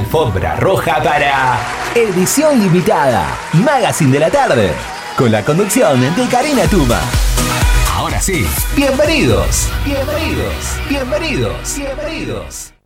alfombra roja para Edición Limitada, Magazine de la Tarde, con la conducción de Karina Tuma. Ahora sí, bienvenidos, bienvenidos, bienvenidos, bienvenidos.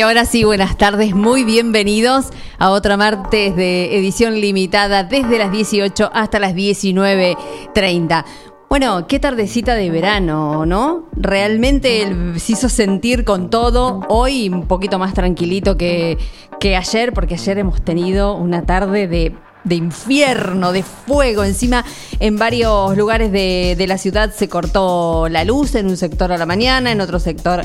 Y ahora sí, buenas tardes, muy bienvenidos a otra martes de edición limitada desde las 18 hasta las 19.30. Bueno, qué tardecita de verano, ¿no? Realmente se hizo sentir con todo. Hoy un poquito más tranquilito que, ayer, porque ayer hemos tenido una tarde de infierno, de fuego. Encima, en varios lugares de, la ciudad se cortó la luz, en un sector a la mañana, en otro sector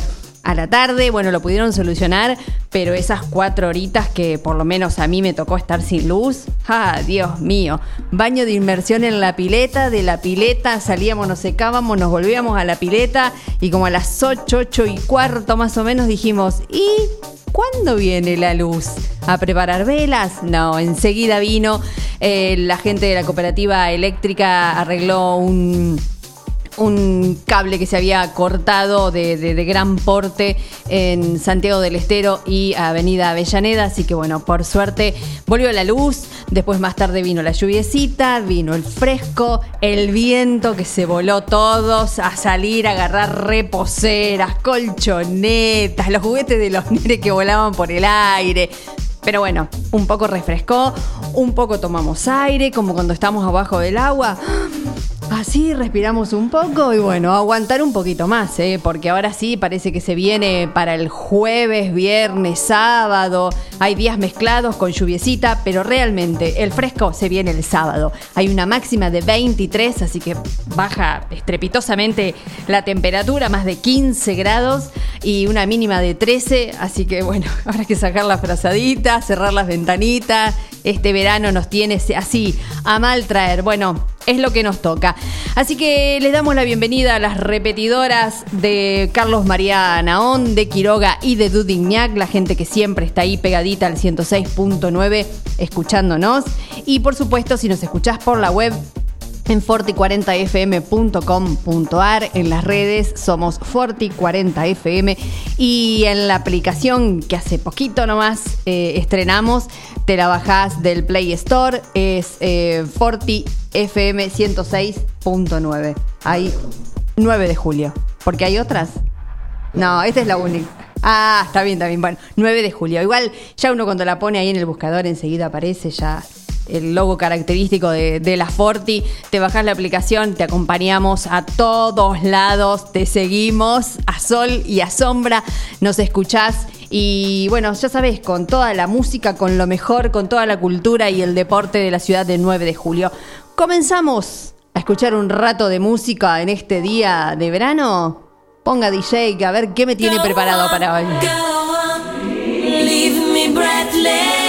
a la tarde. Bueno, lo pudieron solucionar, pero esas cuatro horitas que por lo menos a mí me tocó estar sin luz, ¡ah, Dios mío! Baño de inmersión en la pileta, de la pileta salíamos, nos secábamos, nos volvíamos a la pileta y como a las 8, 8 y cuarto más o menos dijimos, ¿y cuándo viene la luz? ¿A preparar velas? No, enseguida vino. Eh, la gente de la cooperativa eléctrica arregló un un cable que se había cortado de, gran porte en Santiago del Estero y Avenida Avellaneda, así que bueno, por suerte volvió la luz, después más tarde vino la lluviecita, vino el fresco, el viento que se voló todos a salir a agarrar reposeras, colchonetas, los juguetes de los nenes que volaban por el aire. Pero bueno, un poco refrescó, un poco tomamos aire, como cuando estamos abajo del agua. Así respiramos un poco y bueno, aguantar un poquito más, ¿eh? porque ahora sí parece que se viene para el jueves, viernes, sábado. Hay días mezclados con lluviecita, pero realmente el fresco se viene el sábado. Hay una máxima de 23, así que baja estrepitosamente la temperatura, más de 15 grados y una mínima de 13, así que bueno, habrá que sacar las frazaditas, cerrar las ventanitas. Este verano nos tiene así a mal traer. Bueno, es lo que nos toca. Así que les damos la bienvenida a las repetidoras de Carlos María Naón, de Quiroga y de Dudignac, la gente que siempre está ahí pegadita al 106.9 escuchándonos. Y por supuesto, si nos escuchás por la web, en forti40fm.com.ar. En las redes somos Forti40fm y en la aplicación que hace poquito nomás eh, estrenamos, te la bajás del Play Store, es eh, FortiFM 106.9. Hay 9 de julio. Porque hay otras. No, esta es la única. Ah, está bien, está bien. Bueno, 9 de julio. Igual ya uno cuando la pone ahí en el buscador enseguida aparece ya el logo característico de, la Forti. Te bajas la aplicación, te acompañamos a todos lados, te seguimos a sol y a sombra, nos escuchás. Y bueno, ya sabes, con toda la música, con lo mejor, con toda la cultura y el deporte de la ciudad del 9 de julio. Comenzamos a escuchar un rato de música en este día de verano. Ponga DJ, a ver qué me tiene preparado para hoy. Para.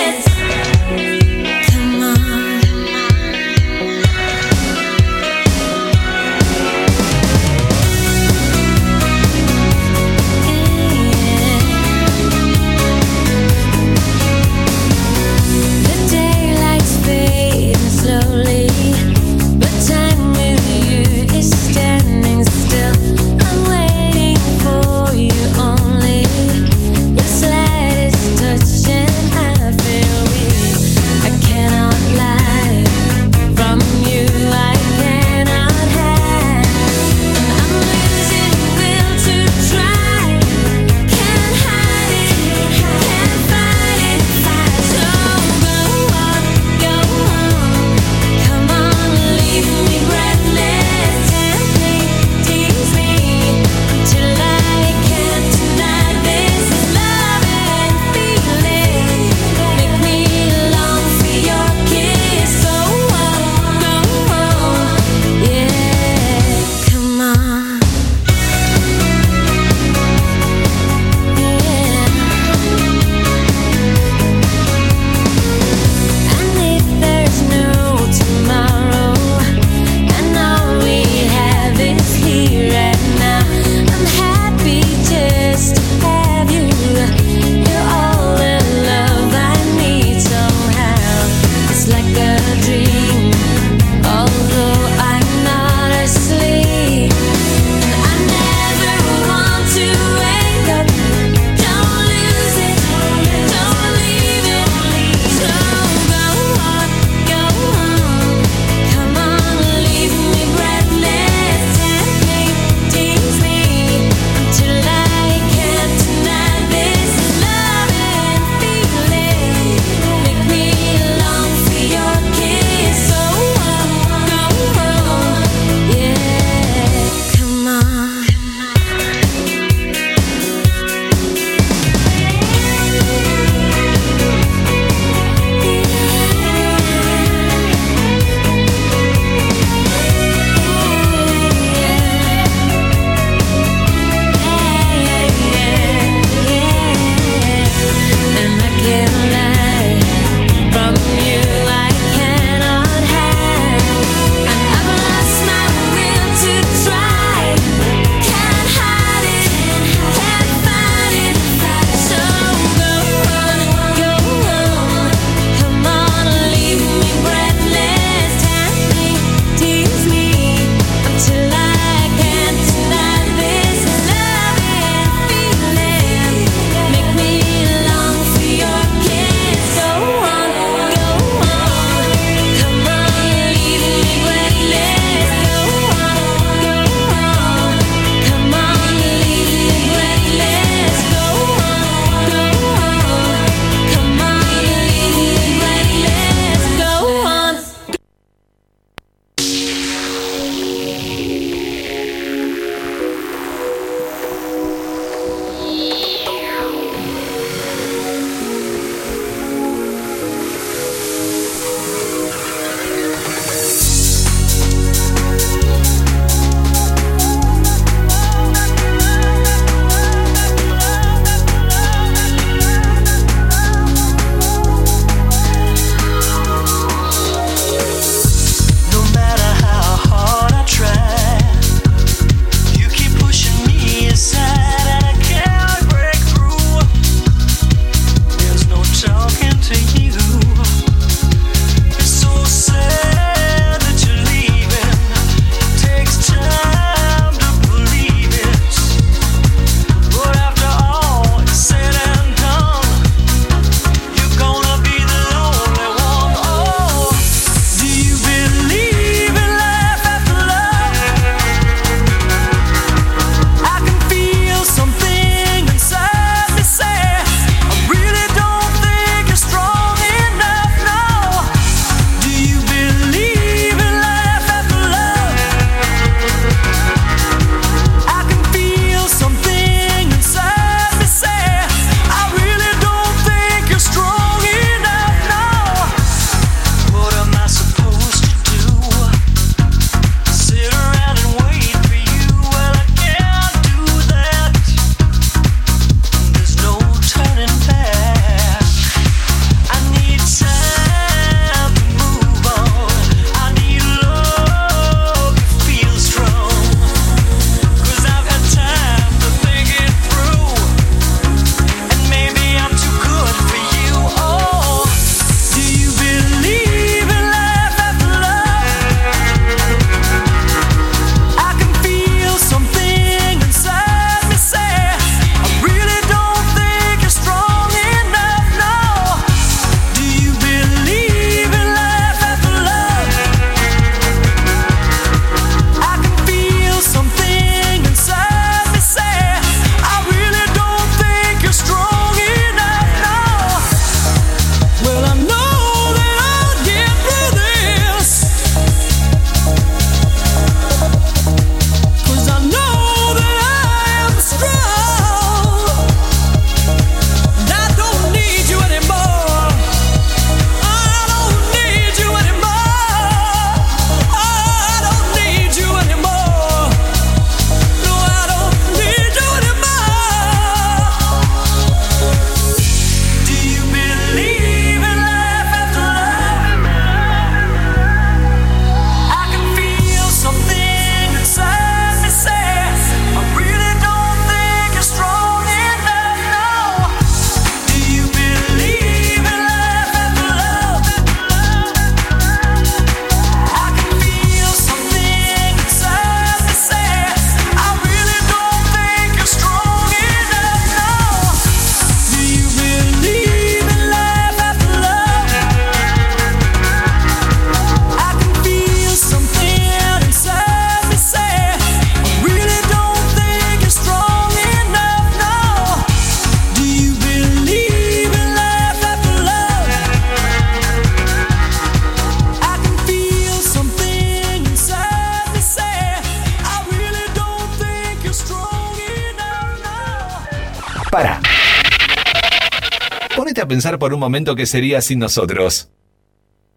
Por un momento qué sería sin nosotros.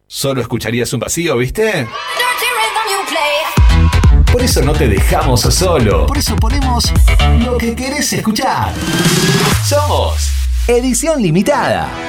Solo escucharías un vacío, ¿viste? Por eso no te dejamos solo. Por eso ponemos lo que querés escuchar. Somos Edición Limitada.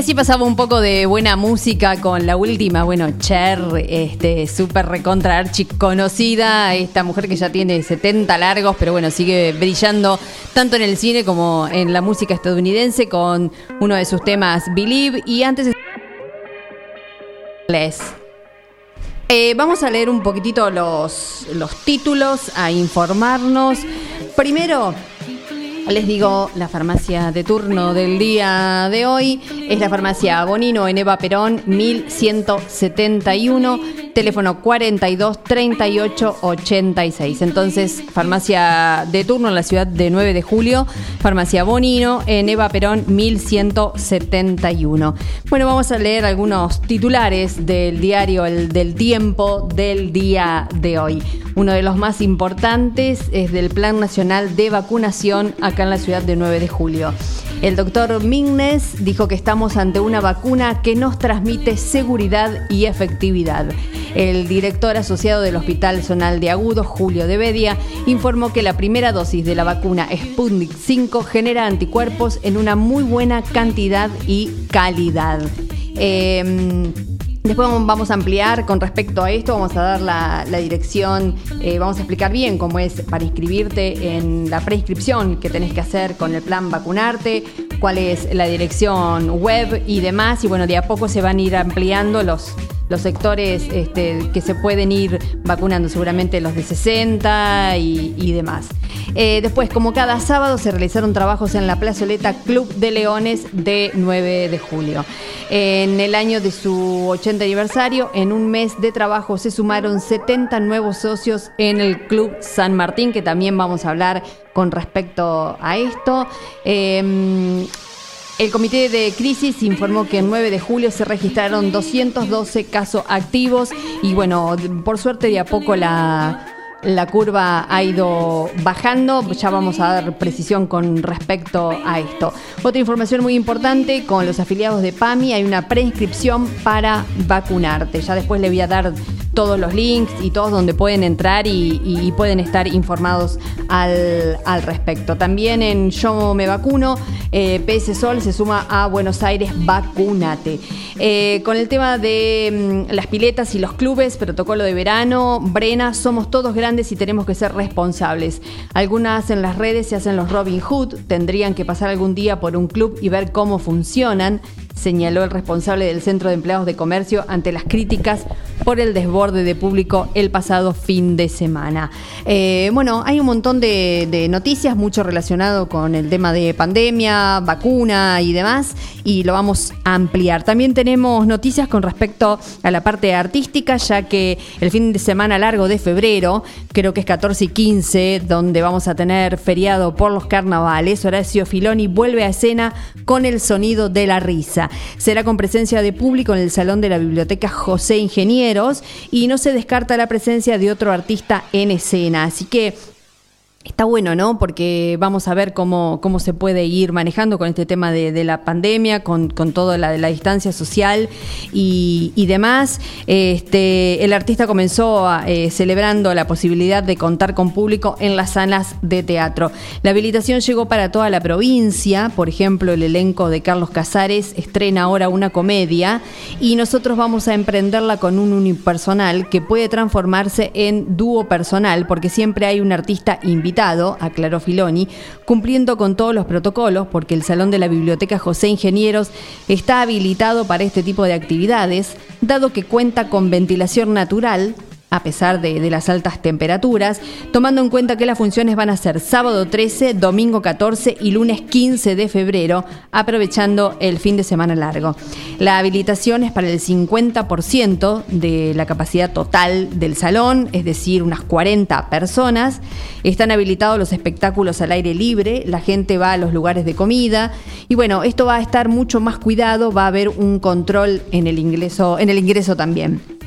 Así pasaba un poco de buena música con la última, bueno, Cher, este, súper recontra archi conocida, esta mujer que ya tiene 70 largos, pero bueno, sigue brillando tanto en el cine como en la música estadounidense con uno de sus temas Believe y antes... Eh, vamos a leer un poquitito los, los títulos, a informarnos. Primero, les digo, la farmacia de turno del día de hoy es la farmacia Bonino en Eva Perón 1171, teléfono 42 38 86. Entonces, farmacia de turno en la ciudad de 9 de julio, farmacia Bonino en Eva Perón 1171. Bueno, vamos a leer algunos titulares del diario El del Tiempo del día de hoy. Uno de los más importantes es del Plan Nacional de Vacunación en la ciudad de 9 de julio. El doctor Mignes dijo que estamos ante una vacuna que nos transmite seguridad y efectividad. El director asociado del Hospital Zonal de Agudos, Julio de Bedia, informó que la primera dosis de la vacuna Sputnik 5 genera anticuerpos en una muy buena cantidad y calidad. Eh, Después vamos a ampliar con respecto a esto, vamos a dar la, dirección, eh, vamos a explicar bien cómo es para inscribirte en la preinscripción que tenés que hacer con el plan vacunarte, cuál es la dirección web y demás. Y bueno, de a poco se van a ir ampliando los, los sectores este, que se pueden ir vacunando, seguramente los de 60 y, demás. Eh, después, como cada sábado, se realizaron trabajos en la plazoleta Club de Leones de 9 de julio. En el año de su 80 aniversario, en un mes de trabajo, se sumaron 70 nuevos socios en el Club San Martín, que también vamos a hablar con respecto a esto. Em, el Comité de Crisis informó que el 9 de julio se registraron 212 casos activos y bueno, por suerte de a poco la, la curva ha ido bajando, ya vamos a dar precisión con respecto a esto. Otra información muy importante, con los afiliados de PAMI hay una preinscripción para vacunarte. Ya después le voy a dar todos los links y todos donde pueden entrar y, pueden estar informados al, respecto. También en Yo Me Vacuno, eh, PS Sol se suma a Buenos Aires Vacunate. Eh, con el tema de mm, las piletas y los clubes, protocolo de verano, Brena, somos todos grandes y tenemos que ser responsables. Algunas en las redes se hacen los Robin Hood, tendrían que pasar algún día por un club y ver cómo funcionan señaló el responsable del Centro de Empleados de Comercio ante las críticas por el desborde de público el pasado fin de semana. Eh, bueno, hay un montón de, noticias, mucho relacionado con el tema de pandemia, vacuna y demás, y lo vamos a ampliar. También tenemos noticias con respecto a la parte artística, ya que el fin de semana largo de febrero, creo que es 14 y 15, donde vamos a tener feriado por los carnavales, Horacio Filoni vuelve a escena con el sonido de la risa. Será con presencia de público en el Salón de la Biblioteca José Ingenieros y no se descarta la presencia de otro artista en escena. Así que Está bueno, ¿no? Porque vamos a ver cómo, cómo se puede ir manejando con este tema de, la pandemia, con, con todo la de la distancia social y, demás. Este, el artista comenzó eh, celebrando la posibilidad de contar con público en las salas de teatro. La habilitación llegó para toda la provincia, por ejemplo, el elenco de Carlos Casares estrena ahora una comedia y nosotros vamos a emprenderla con un unipersonal que puede transformarse en dúo personal, porque siempre hay un artista invitado aclaró Filoni, cumpliendo con todos los protocolos, porque el Salón de la Biblioteca José Ingenieros está habilitado para este tipo de actividades, dado que cuenta con ventilación natural, a pesar de, las altas temperaturas, tomando en cuenta que las funciones van a ser sábado 13, domingo 14 y lunes 15 de febrero, aprovechando el fin de semana largo. La habilitación es para el 50% de la capacidad total del salón, es decir, unas 40 personas. Están habilitados los espectáculos al aire libre, la gente va a los lugares de comida y bueno, esto va a estar mucho más cuidado, va a haber un control en el ingreso, en el ingreso también.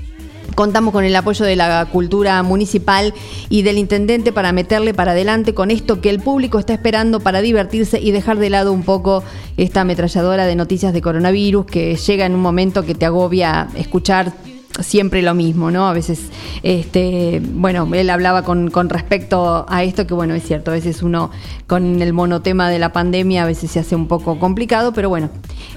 Contamos con el apoyo de la cultura municipal y del intendente para meterle para adelante con esto que el público está esperando para divertirse y dejar de lado un poco esta ametralladora de noticias de coronavirus que llega en un momento que te agobia escuchar siempre lo mismo, ¿no? A veces, este, bueno, él hablaba con, con, respecto a esto, que bueno, es cierto, a veces uno con el monotema de la pandemia a veces se hace un poco complicado, pero bueno,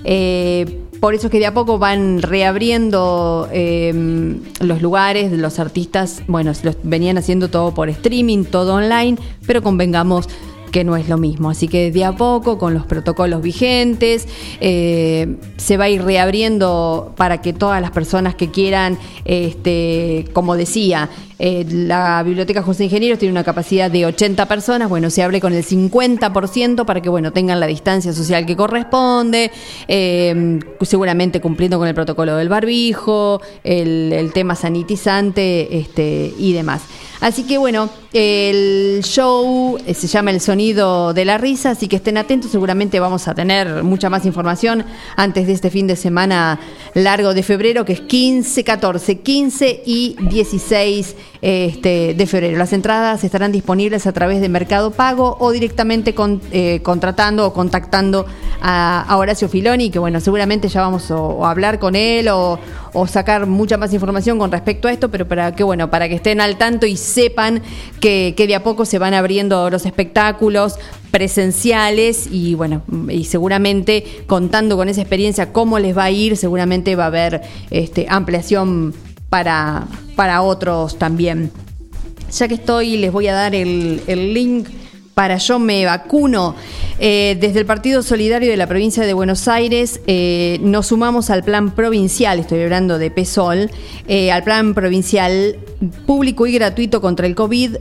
eh, por eso es que de a poco van reabriendo eh, los lugares, los artistas, bueno, los venían haciendo todo por streaming, todo online, pero convengamos que no es lo mismo. Así que de a poco, con los protocolos vigentes, eh, se va a ir reabriendo para que todas las personas que quieran, este, como decía, eh, la Biblioteca José Ingenieros tiene una capacidad de 80 personas, bueno, se abre con el 50% para que, bueno, tengan la distancia social que corresponde, eh, seguramente cumpliendo con el protocolo del barbijo, el, el tema sanitizante este, y demás. Así que bueno, el show eh, se llama El Sonido de la Risa, así que estén atentos, seguramente vamos a tener mucha más información antes de este fin de semana largo de febrero, que es 15, 14, 15 y 16 este, de febrero. Las entradas estarán disponibles a través de Mercado Pago o directamente con, eh, contratando o contactando a, Horacio Filoni, que bueno, seguramente ya vamos a, hablar con él o, sacar mucha más información con respecto a esto, pero para que bueno, para que estén al tanto y sepan que, que de a poco se van abriendo los espectáculos presenciales y bueno, y seguramente contando con esa experiencia cómo les va a ir, seguramente va a haber este, ampliación para, para otros también. Ya que estoy, les voy a dar el, el link para Yo Me Vacuno. Eh, desde el Partido Solidario de la provincia de Buenos Aires eh, nos sumamos al plan provincial, estoy hablando de PESOL, eh, al plan provincial público y gratuito contra el COVID.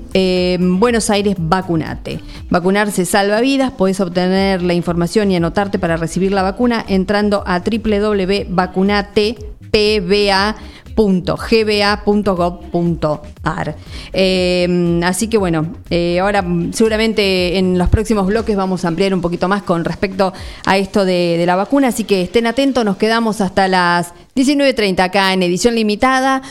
Buenos Aires, vacunate. Vacunarse salva vidas, podés obtener la información y anotarte para recibir la vacuna entrando a www.vacunatepba.com gba.gov.ar. Eh, así que bueno, eh, ahora seguramente en los próximos bloques vamos a ampliar un poquito más con respecto a esto de, la vacuna, así que estén atentos, nos quedamos hasta las 19.30 acá en edición limitada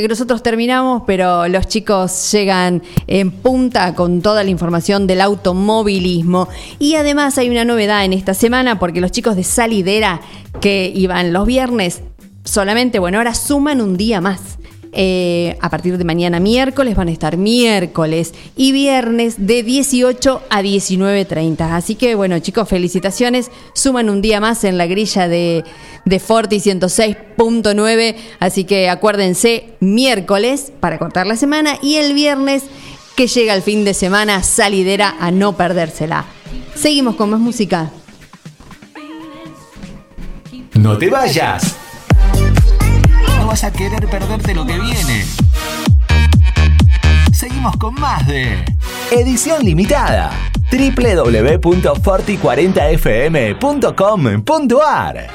que nosotros terminamos, pero los chicos llegan en punta con toda la información del automovilismo. Y además hay una novedad en esta semana porque los chicos de Salidera que iban los viernes solamente, bueno, ahora suman un día más. Eh, a partir de mañana miércoles van a estar miércoles y viernes de 18 a 19.30. Así que bueno chicos, felicitaciones. Suman un día más en la grilla de, de Forti 106.9. Así que acuérdense, miércoles para cortar la semana y el viernes que llega el fin de semana salidera a no perdérsela. Seguimos con más música. No te vayas vas a querer perderte lo que viene. Seguimos con más de Edición Limitada www.forti40fm.com.ar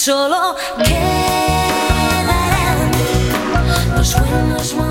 solo quedan los buenos momentos.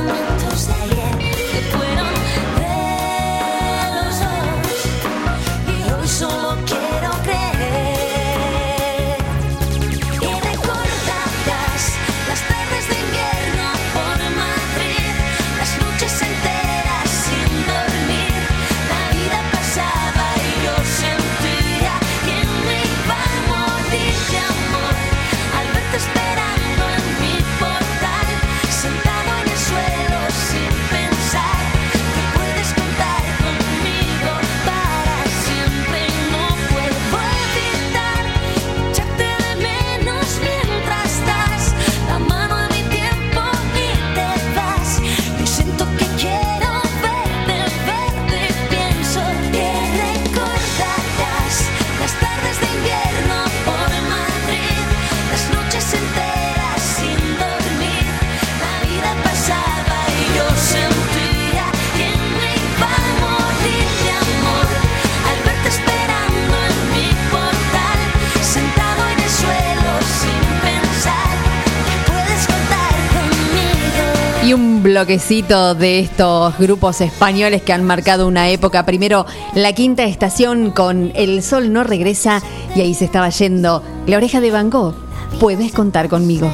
Bloquecito de estos grupos españoles que han marcado una época. Primero la quinta estación con El Sol no regresa y ahí se estaba yendo La oreja de Van Gogh. Puedes contar conmigo.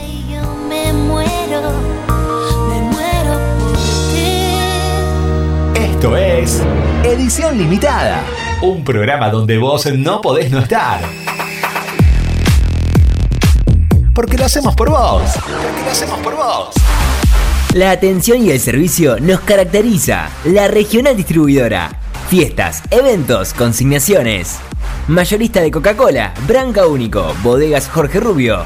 Esto es Edición Limitada, un programa donde vos no podés no estar. Porque lo hacemos por vos. Porque lo hacemos por vos. La atención y el servicio nos caracteriza. La regional distribuidora. Fiestas, eventos, consignaciones. Mayorista de Coca-Cola, Branca Único, Bodegas Jorge Rubio,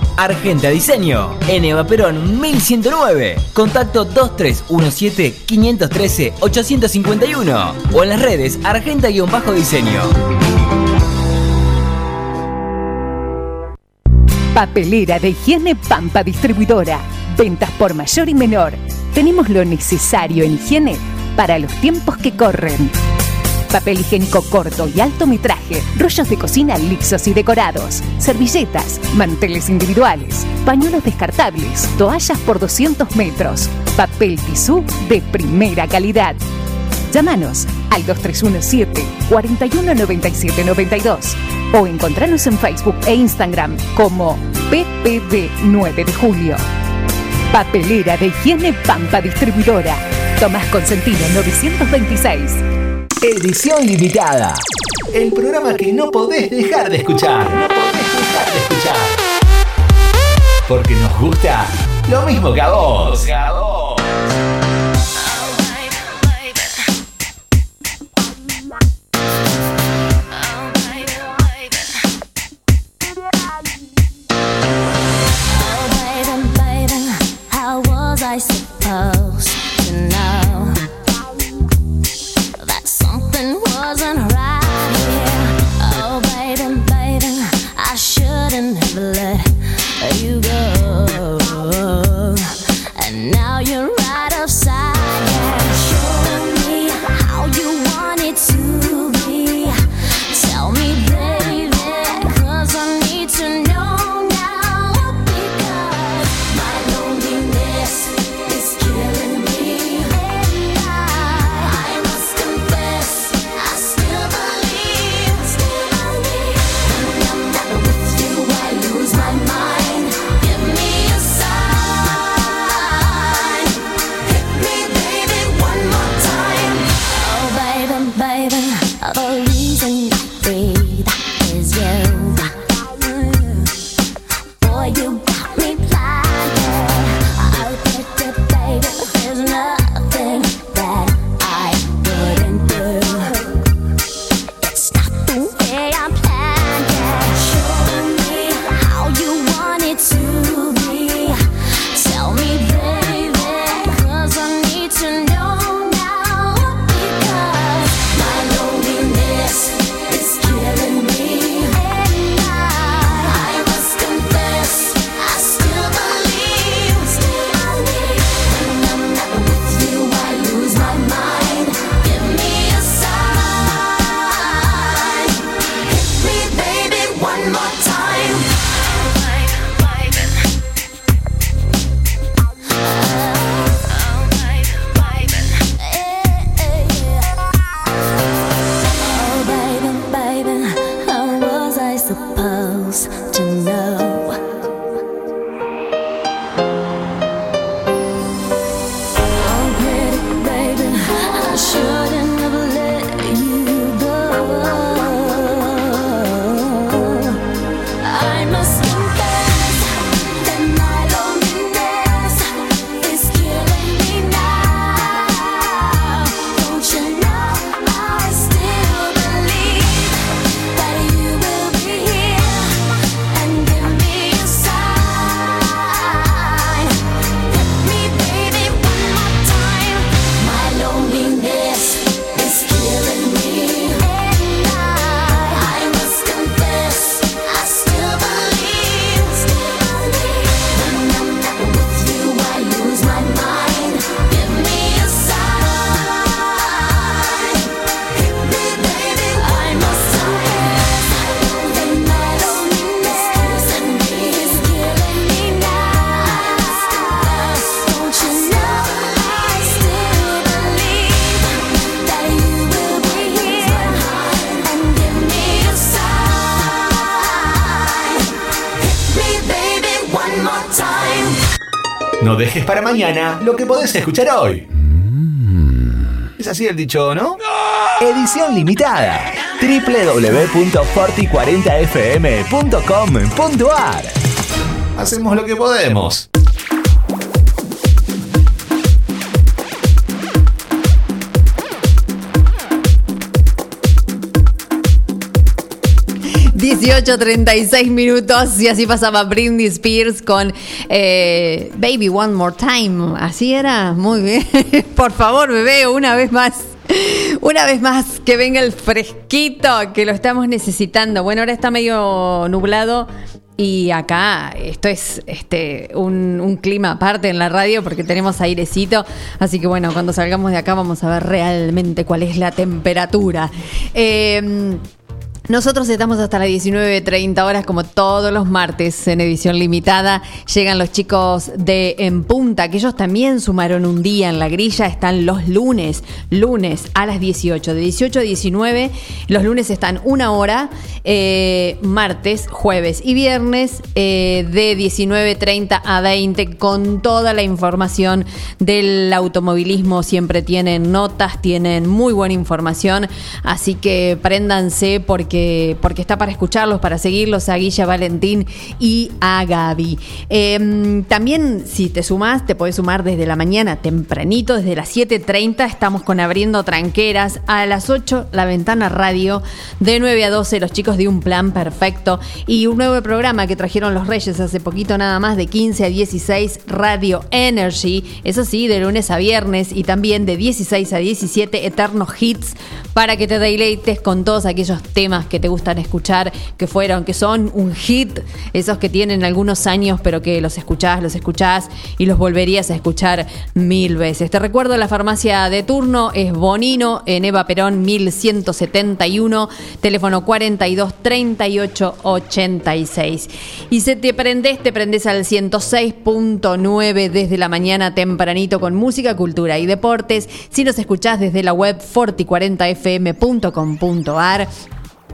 Argenta Diseño, en Eva Perón 1109. Contacto 2317-513-851 o en las redes Argenta-Diseño. Papelera de higiene Pampa Distribuidora. Ventas por mayor y menor. Tenemos lo necesario en higiene para los tiempos que corren. Papel higiénico corto y alto metraje, rollos de cocina lixos y decorados, servilletas, manteles individuales, pañuelos descartables, toallas por 200 metros, papel tisú de primera calidad. Llámanos al 2317 419792 o encontranos en Facebook e Instagram como PPD 9 de Julio. Papelera de higiene Pampa Distribuidora. Tomás Consentino 926. Edición limitada. El programa que no podés dejar de escuchar. No podés dejar de escuchar. Porque nos gusta lo mismo que a vos. Dejes para mañana lo que podés escuchar hoy. Es así el dicho, ¿no? Edición limitada. www.forti40fm.com.ar Hacemos lo que podemos. 18.36 minutos y así pasaba Britney Spears con eh, Baby One More Time. Así era, muy bien. Por favor, bebé, una vez más. Una vez más, que venga el fresquito, que lo estamos necesitando. Bueno, ahora está medio nublado y acá esto es este un, un clima aparte en la radio porque tenemos airecito. Así que bueno, cuando salgamos de acá vamos a ver realmente cuál es la temperatura. Eh, nosotros estamos hasta las 19.30 horas como todos los martes en edición limitada. Llegan los chicos de En Punta, que ellos también sumaron un día en la grilla. Están los lunes, lunes a las 18, de 18 a 19. Los lunes están una hora, eh, martes, jueves y viernes eh, de 19.30 a 20 con toda la información del automovilismo. Siempre tienen notas, tienen muy buena información. Así que préndanse porque porque, está para escucharlos, para seguirlos a Guilla Valentín y a Gaby. Em, también, si te sumás, te podés sumar desde la mañana tempranito, desde las 7.30. Estamos con Abriendo Tranqueras. A las 8, La Ventana Radio. De 9 a 12, los chicos de Un Plan Perfecto. Y un nuevo programa que trajeron los Reyes hace poquito nada más, de 15 a 16, Radio Energy. Eso sí, de lunes a viernes. Y también de 16 a 17, Eternos Hits. Para que te deleites con todos aquellos temas que te gustan escuchar, que fueron, que son un hit, esos que tienen algunos años, pero que los escuchás, los escuchás y los volverías a escuchar mil veces. Te recuerdo, la farmacia de turno es Bonino, en Eva Perón 1171, teléfono 42 38 86. Y si te prendés, te prendés al 106.9 desde la mañana tempranito con música, cultura y deportes. Si nos escuchás desde la web forti40fm.com.ar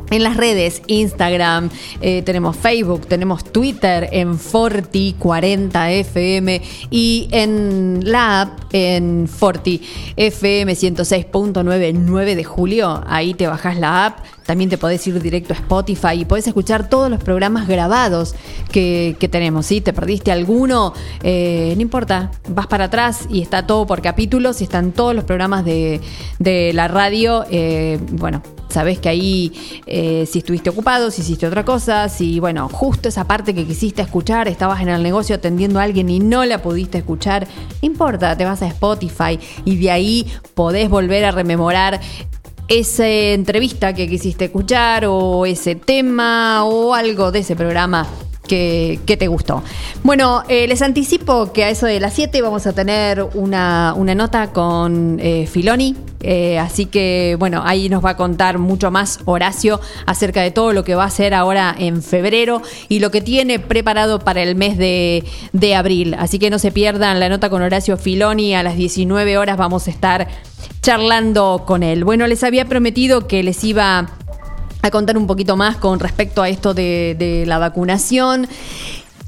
en las redes, Instagram, eh, tenemos Facebook, tenemos Twitter en Forti40FM y en la app en Forti FM 106.99 de julio. Ahí te bajas la app. También te podés ir directo a Spotify y podés escuchar todos los programas grabados que, que tenemos. Si te perdiste alguno, eh, no importa, vas para atrás y está todo por capítulos y están todos los programas de, de la radio. Eh, bueno, sabés que ahí eh, si estuviste ocupado, si hiciste otra cosa, si, bueno, justo esa parte que quisiste escuchar, estabas en el negocio atendiendo a alguien y no la pudiste escuchar, importa, te vas a Spotify y de ahí podés volver a rememorar esa entrevista que quisiste escuchar o ese tema o algo de ese programa que, te gustó. Bueno, eh, les anticipo que a eso de las 7 vamos a tener una, una nota con eh, Filoni. eh, así que, bueno, ahí nos va a contar mucho más Horacio acerca de todo lo que va a hacer ahora en febrero y lo que tiene preparado para el mes de, de abril. Así que no se pierdan la nota con Horacio Filoni. A las 19 horas vamos a estar charlando con él. Bueno, les había prometido que les iba a contar un poquito más con respecto a esto de, la vacunación.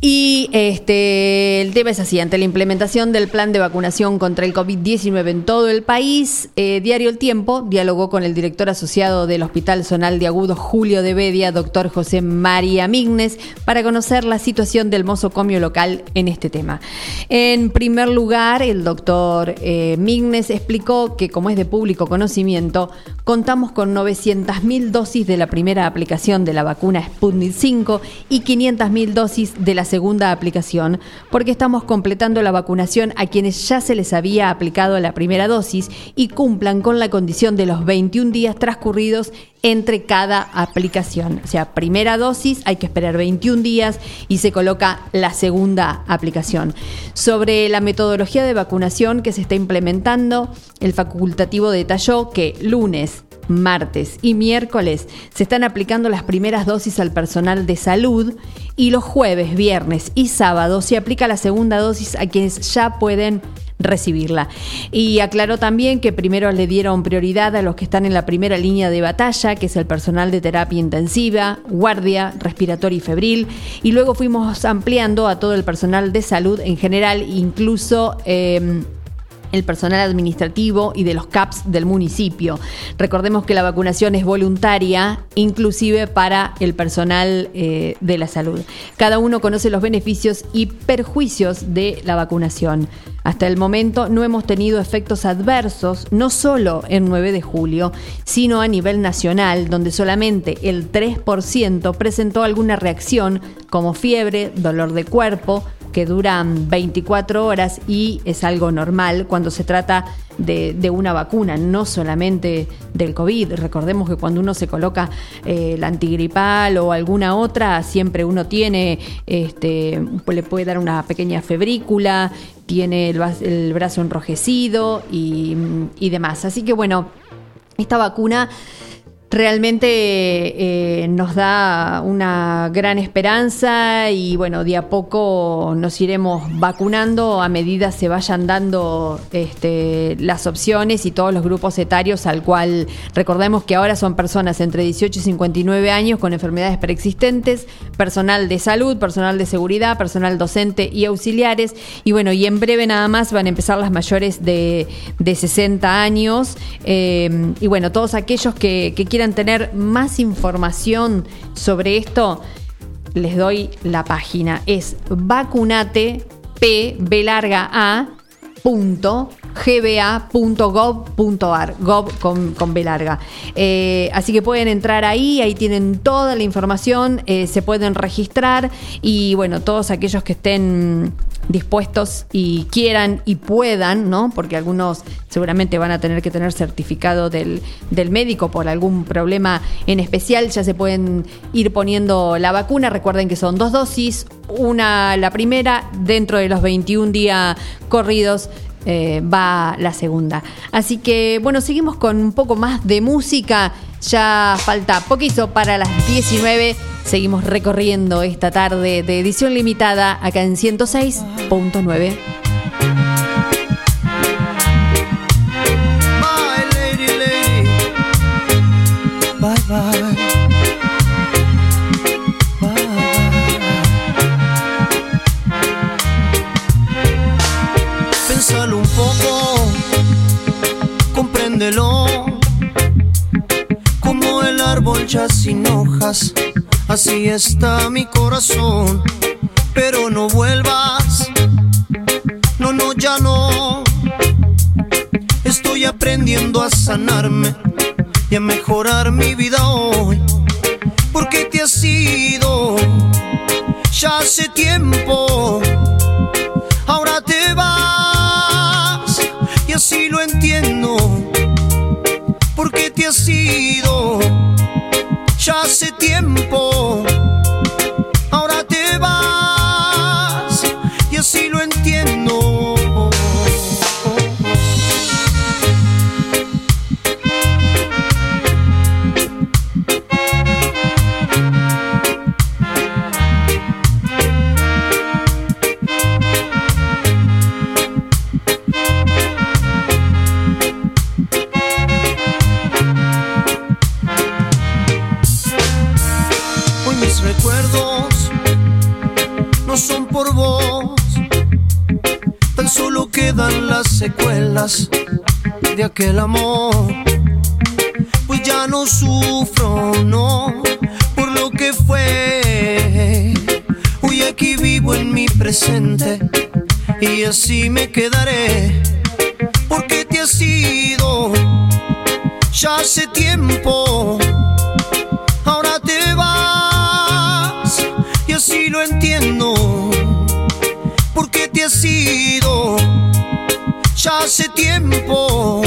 Y este, el tema es así, ante la implementación del plan de vacunación contra el COVID-19 en todo el país, eh, Diario El Tiempo dialogó con el director asociado del Hospital Zonal de Agudos, Julio de Bedia, doctor José María Mignes, para conocer la situación del mosocomio local en este tema. En primer lugar, el doctor eh, Mignes explicó que, como es de público conocimiento, contamos con 900.000 dosis de la primera aplicación de la vacuna Sputnik 5 y 500.000 dosis de la segunda aplicación, porque estamos completando la vacunación a quienes ya se les había aplicado la primera dosis y cumplan con la condición de los 21 días transcurridos entre cada aplicación. O sea, primera dosis, hay que esperar 21 días y se coloca la segunda aplicación. Sobre la metodología de vacunación que se está implementando, el facultativo detalló que lunes, martes y miércoles se están aplicando las primeras dosis al personal de salud y los jueves, viernes y sábado se aplica la segunda dosis a quienes ya pueden recibirla. Y aclaró también que primero le dieron prioridad a los que están en la primera línea de batalla, que es el personal de terapia intensiva, guardia, respiratorio y febril, y luego fuimos ampliando a todo el personal de salud en general, incluso... eh, el personal administrativo y de los CAPS del municipio. Recordemos que la vacunación es voluntaria, inclusive para el personal eh, de la salud. Cada uno conoce los beneficios y perjuicios de la vacunación. Hasta el momento no hemos tenido efectos adversos, no solo en 9 de julio, sino a nivel nacional, donde solamente el 3% presentó alguna reacción como fiebre, dolor de cuerpo, que duran 24 horas y es algo normal cuando se trata de, de una vacuna, no solamente del COVID. Recordemos que cuando uno se coloca eh, la antigripal o alguna otra, siempre uno tiene, este, le puede dar una pequeña febrícula, tiene el, el brazo enrojecido y, y demás. Así que bueno, esta vacuna realmente eh, nos da una gran esperanza y bueno, de a poco nos iremos vacunando a medida se vayan dando este, las opciones y todos los grupos etarios al cual recordemos que ahora son personas entre 18 y 59 años con enfermedades preexistentes, personal de salud, personal de seguridad, personal docente y auxiliares. Y bueno, y en breve nada más van a empezar las mayores de, de 60 años. Eh, y bueno, todos aquellos que, que quieran tener más información sobre esto, les doy la página. Es vacunate gba.gov.ar, gov con, con B larga. Eh, así que pueden entrar ahí, ahí tienen toda la información, eh, se pueden registrar y bueno, todos aquellos que estén dispuestos y quieran y puedan, ¿no? Porque algunos seguramente van a tener que tener certificado del, del médico por algún problema en especial, ya se pueden ir poniendo la vacuna. Recuerden que son dos dosis, una la primera, dentro de los 21 días corridos eh, va la segunda. Así que bueno, seguimos con un poco más de música. Ya falta poquito para las 19. Seguimos recorriendo esta tarde de edición limitada acá en 106.9. ya sin hojas, así está mi corazón. Pero no vuelvas, no, no, ya no. Estoy aprendiendo a sanarme y a mejorar mi vida hoy. Porque te has ido ya hace tiempo. Ahora te vas y así lo entiendo. Porque te has ido hace tiempo. Secuelas de aquel amor. Pues ya no sufro, no, por lo que fue. Hoy aquí vivo en mi presente y así me quedaré, porque te has ido ya hace tiempo ahora te vas y así lo entiendo porque te has ido hace tiempo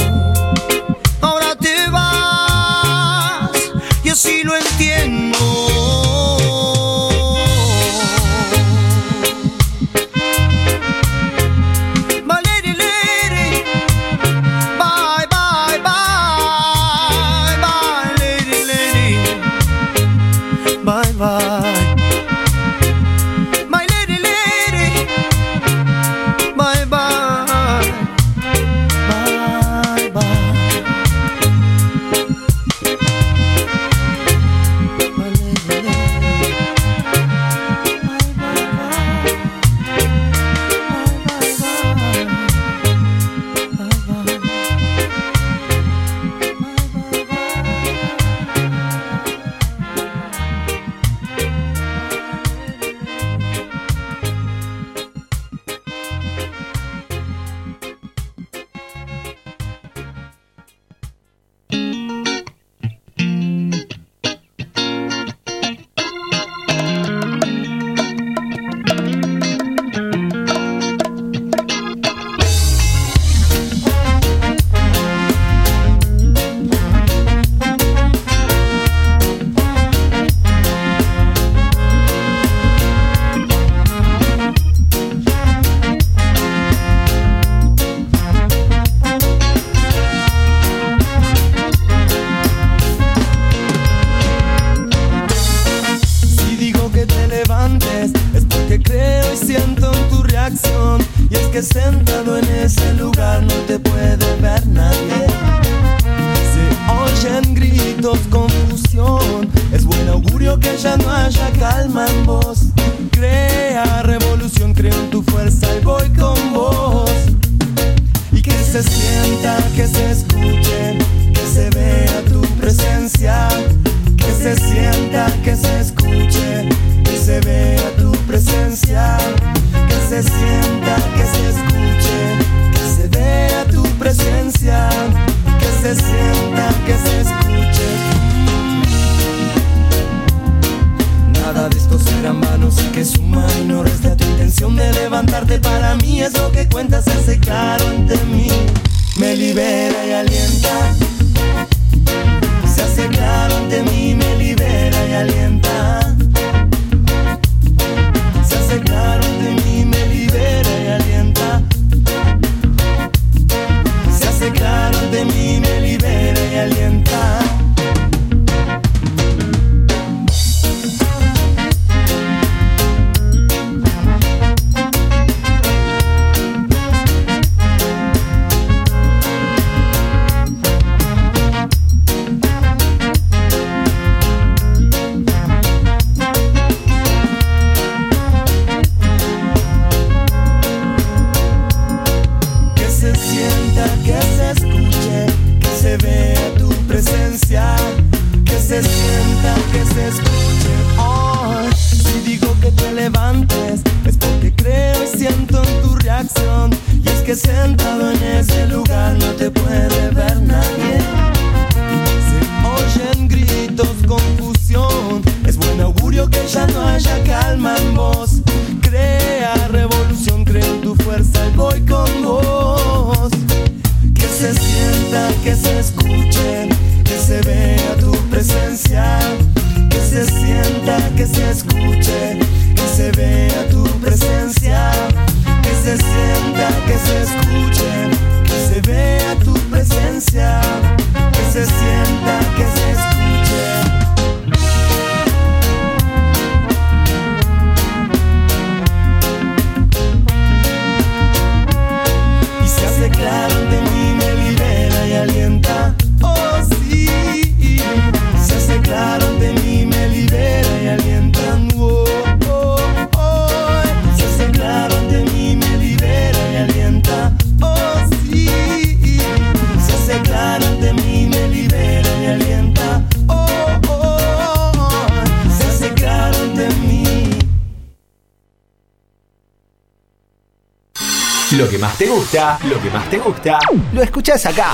gusta, lo que más te gusta, lo escuchás acá.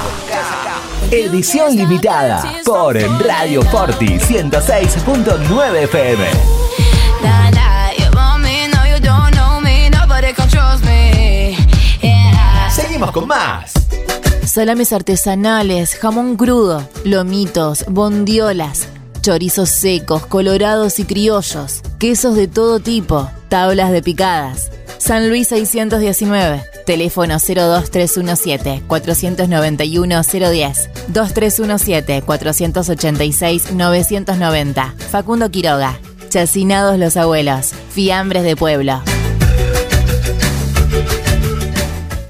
Edición limitada por Radio Forti 106.9 FM. Seguimos con más. Salames artesanales, jamón crudo, lomitos, bondiolas, chorizos secos, colorados y criollos, quesos de todo tipo, tablas de picadas. San Luis 619, teléfono 02317 491 010, 2317 486 990. Facundo Quiroga, Chacinados los abuelos, fiambres de pueblo.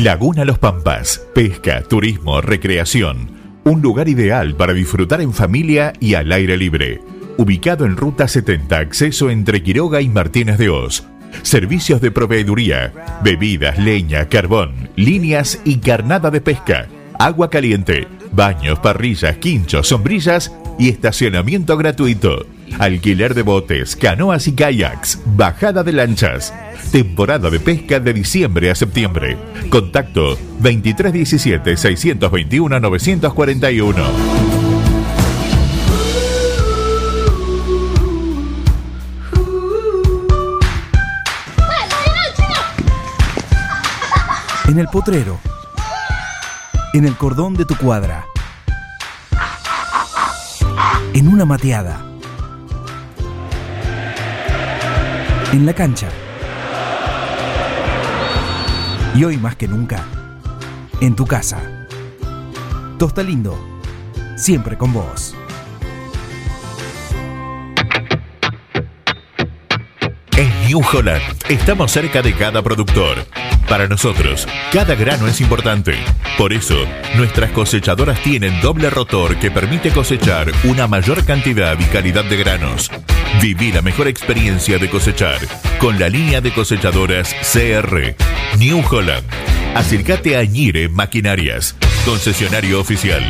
Laguna Los Pampas, pesca, turismo, recreación. Un lugar ideal para disfrutar en familia y al aire libre. Ubicado en Ruta 70, acceso entre Quiroga y Martínez de Oz. Servicios de proveeduría, bebidas, leña, carbón, líneas y carnada de pesca. Agua caliente, baños, parrillas, quinchos, sombrillas y estacionamiento gratuito. Alquiler de botes, canoas y kayaks, bajada de lanchas. Temporada de pesca de diciembre a septiembre. Contacto 2317 621 941. En el potrero En el cordón de tu cuadra. En una mateada. En la cancha. Y hoy más que nunca, en tu casa. Tosta Lindo, siempre con vos. En New Holland estamos cerca de cada productor. Para nosotros, cada grano es importante. Por eso, nuestras cosechadoras tienen doble rotor que permite cosechar una mayor cantidad y calidad de granos. Viví la mejor experiencia de cosechar con la línea de cosechadoras CR. New Holland. Acércate a Ñire Maquinarias, concesionario oficial.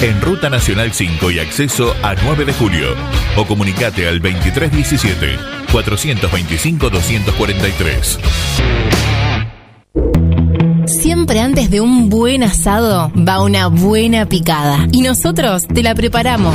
En Ruta Nacional 5 y acceso a 9 de julio. O comunicate al 2317 425 243. Siempre antes de un buen asado va una buena picada. Y nosotros te la preparamos.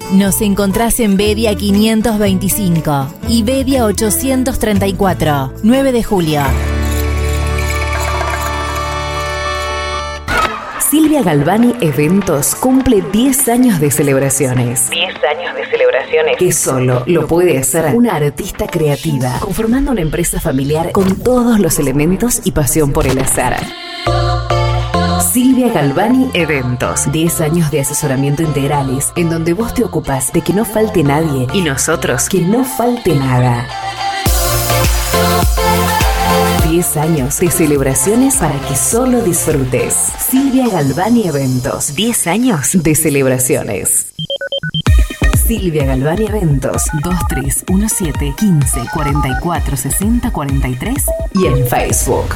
Nos encontrás en Bedia 525 y Bedia 834, 9 de julio. Silvia Galvani Eventos cumple 10 años de celebraciones. 10 años de celebraciones. Que solo lo puede hacer una artista creativa, conformando una empresa familiar con todos los elementos y pasión por el azar. Silvia Galvani Eventos. 10 años de asesoramiento integrales, en donde vos te ocupas de que no falte nadie y nosotros que no falte nada. 10 años de celebraciones para que solo disfrutes. Silvia Galvani Eventos. 10 años de celebraciones. Silvia Galvani Eventos 2317 15 44 60 43 y en Facebook.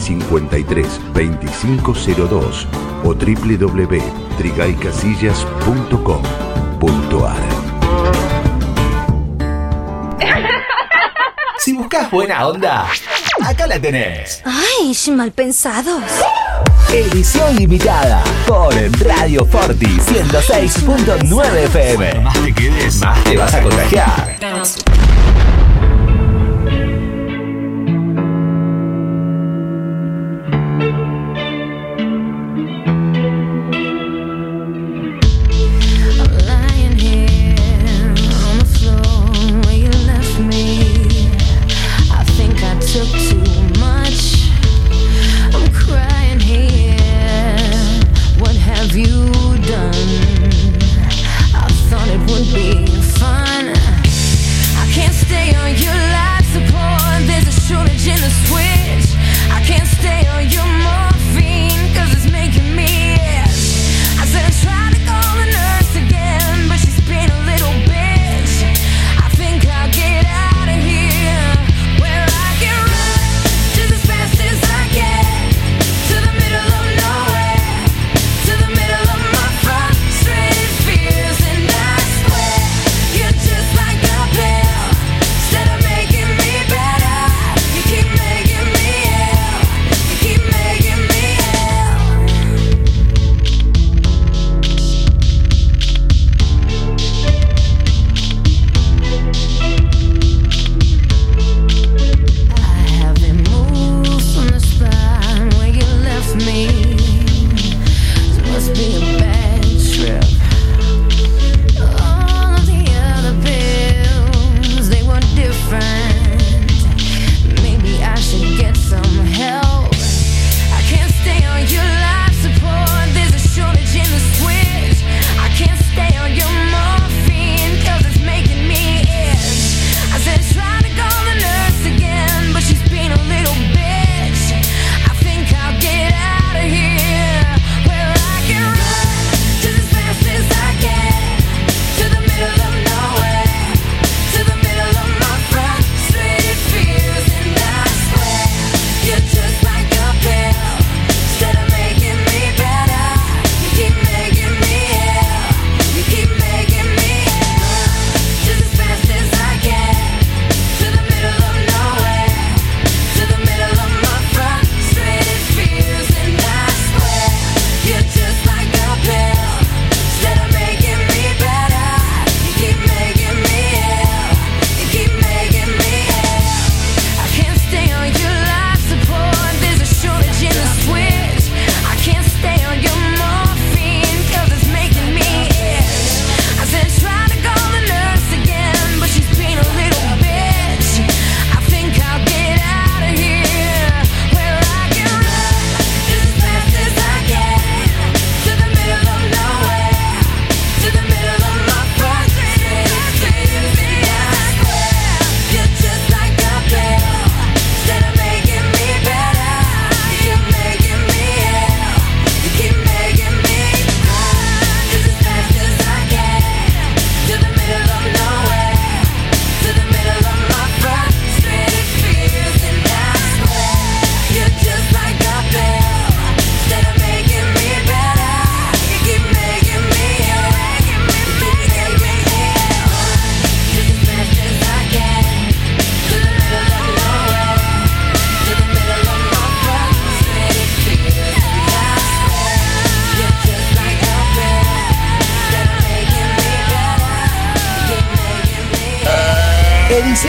532502 o www.trigaycasillas.com.ar Si buscas buena onda, acá la tenés. Ay, mal pensados. Edición limitada por Radio Forti 106.9 FM. Más te quedes, más te vas a contagiar.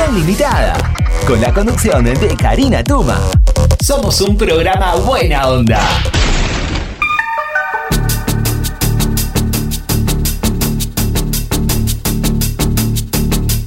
Limitada, con la conducción de Karina Tuma. Somos un programa buena onda.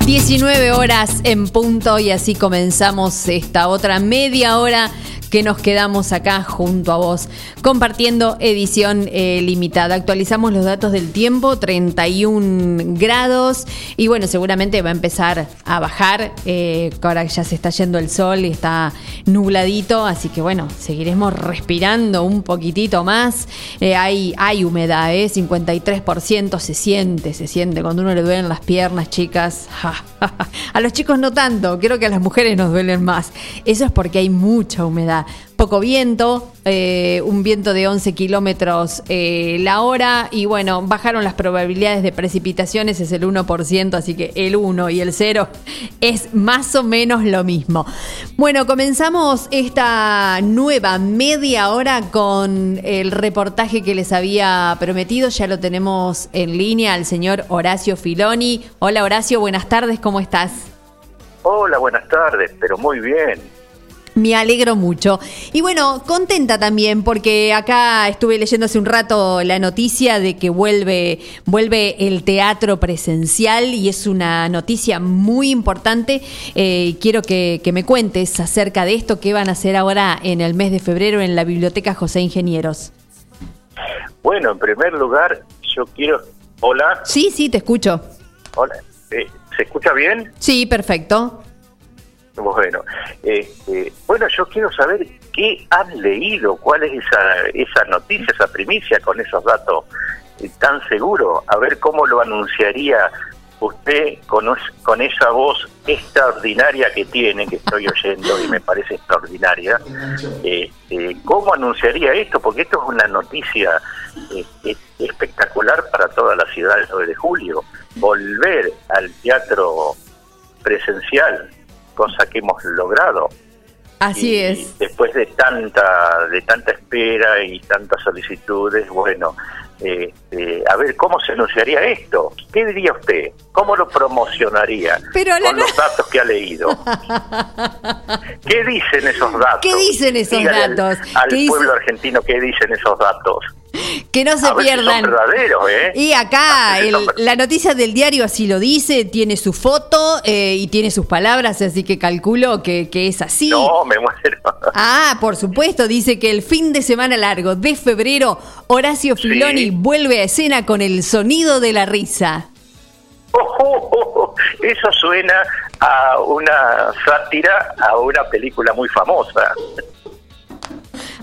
19 horas en punto y así comenzamos esta otra media hora que nos quedamos acá junto a vos, compartiendo edición eh, limitada. Actualizamos los datos del tiempo, 31 grados, y bueno, seguramente va a empezar a bajar, eh, ahora ya se está yendo el sol y está nubladito, así que bueno, seguiremos respirando un poquitito más. Eh, hay, hay humedad, ¿eh? 53% se siente, se siente cuando uno le duelen las piernas, chicas. a los chicos no tanto, creo que a las mujeres nos duelen más. Eso es porque hay mucha humedad poco viento, eh, un viento de 11 kilómetros eh, la hora y bueno, bajaron las probabilidades de precipitaciones, es el 1%, así que el 1 y el 0 es más o menos lo mismo. Bueno, comenzamos esta nueva media hora con el reportaje que les había prometido, ya lo tenemos en línea al señor Horacio Filoni. Hola Horacio, buenas tardes, ¿cómo estás? Hola, buenas tardes, pero muy bien. Me alegro mucho. Y bueno, contenta también porque acá estuve leyendo hace un rato la noticia de que vuelve, vuelve el teatro presencial y es una noticia muy importante. Eh, quiero que, que, me cuentes acerca de esto que van a hacer ahora en el mes de febrero en la Biblioteca José Ingenieros. Bueno, en primer lugar, yo quiero... Hola. Sí, sí, te escucho. Hola. Eh, ¿Se escucha bien? Sí, perfecto. Bueno, este, bueno, yo quiero saber qué han leído, cuál es esa, esa noticia, esa primicia con esos datos eh, tan seguros, a ver cómo lo anunciaría usted con, esa voz extraordinaria que tiene, que estoy oyendo y me parece extraordinaria, este, ¿cómo anunciaría esto? Porque esto es una noticia este, espectacular para toda la ciudad del 9 de julio. Volver al teatro presencial cosa que hemos logrado. Así es. Después de tanta, de tanta espera y tantas solicitudes, bueno, este, a ver, ¿cómo se anunciaría esto? ¿Qué diría usted? ¿Cómo lo promocionaría con los datos que ha leído? ¿Qué dicen esos datos? ¿Qué dicen esos datos? Al, pueblo argentino, ¿qué dicen esos datos? Que no se pierdan. ¿eh? Y acá la noticia del diario así lo dice, tiene su foto eh, y tiene sus palabras, así que calculo que, es así. No, me muero. Ah, por supuesto, dice que el fin de semana largo de febrero, Horacio Filoni vuelve a escena con el sonido de la risa. eso suena a una sátira a una película muy famosa.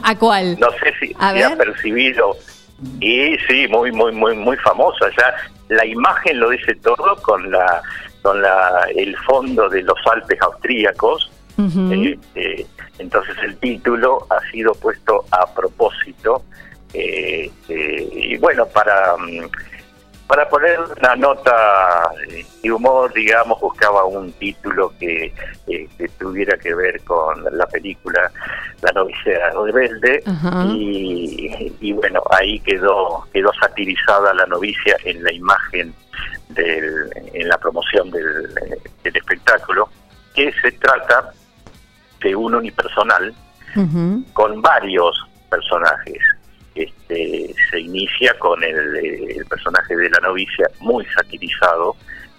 ¿A cuál? No sé si ha percibido. Y sí, muy, muy, muy, muy famosa. Ya la imagen lo dice todo con la, con la, el fondo de los Alpes austríacos. Eh, eh, entonces el título ha sido puesto a propósito. Eh, y bueno, para mm, para poner una nota de humor, digamos, buscaba un título que, tuviera que ver con la película La novicia rebelde y, y, bueno, ahí quedó quedó satirizada la novicia en la imagen del, en la promoción del, del espectáculo, que se trata de un unipersonal con varios personajes este, se inicia con el, personaje de la novicia muy satirizado,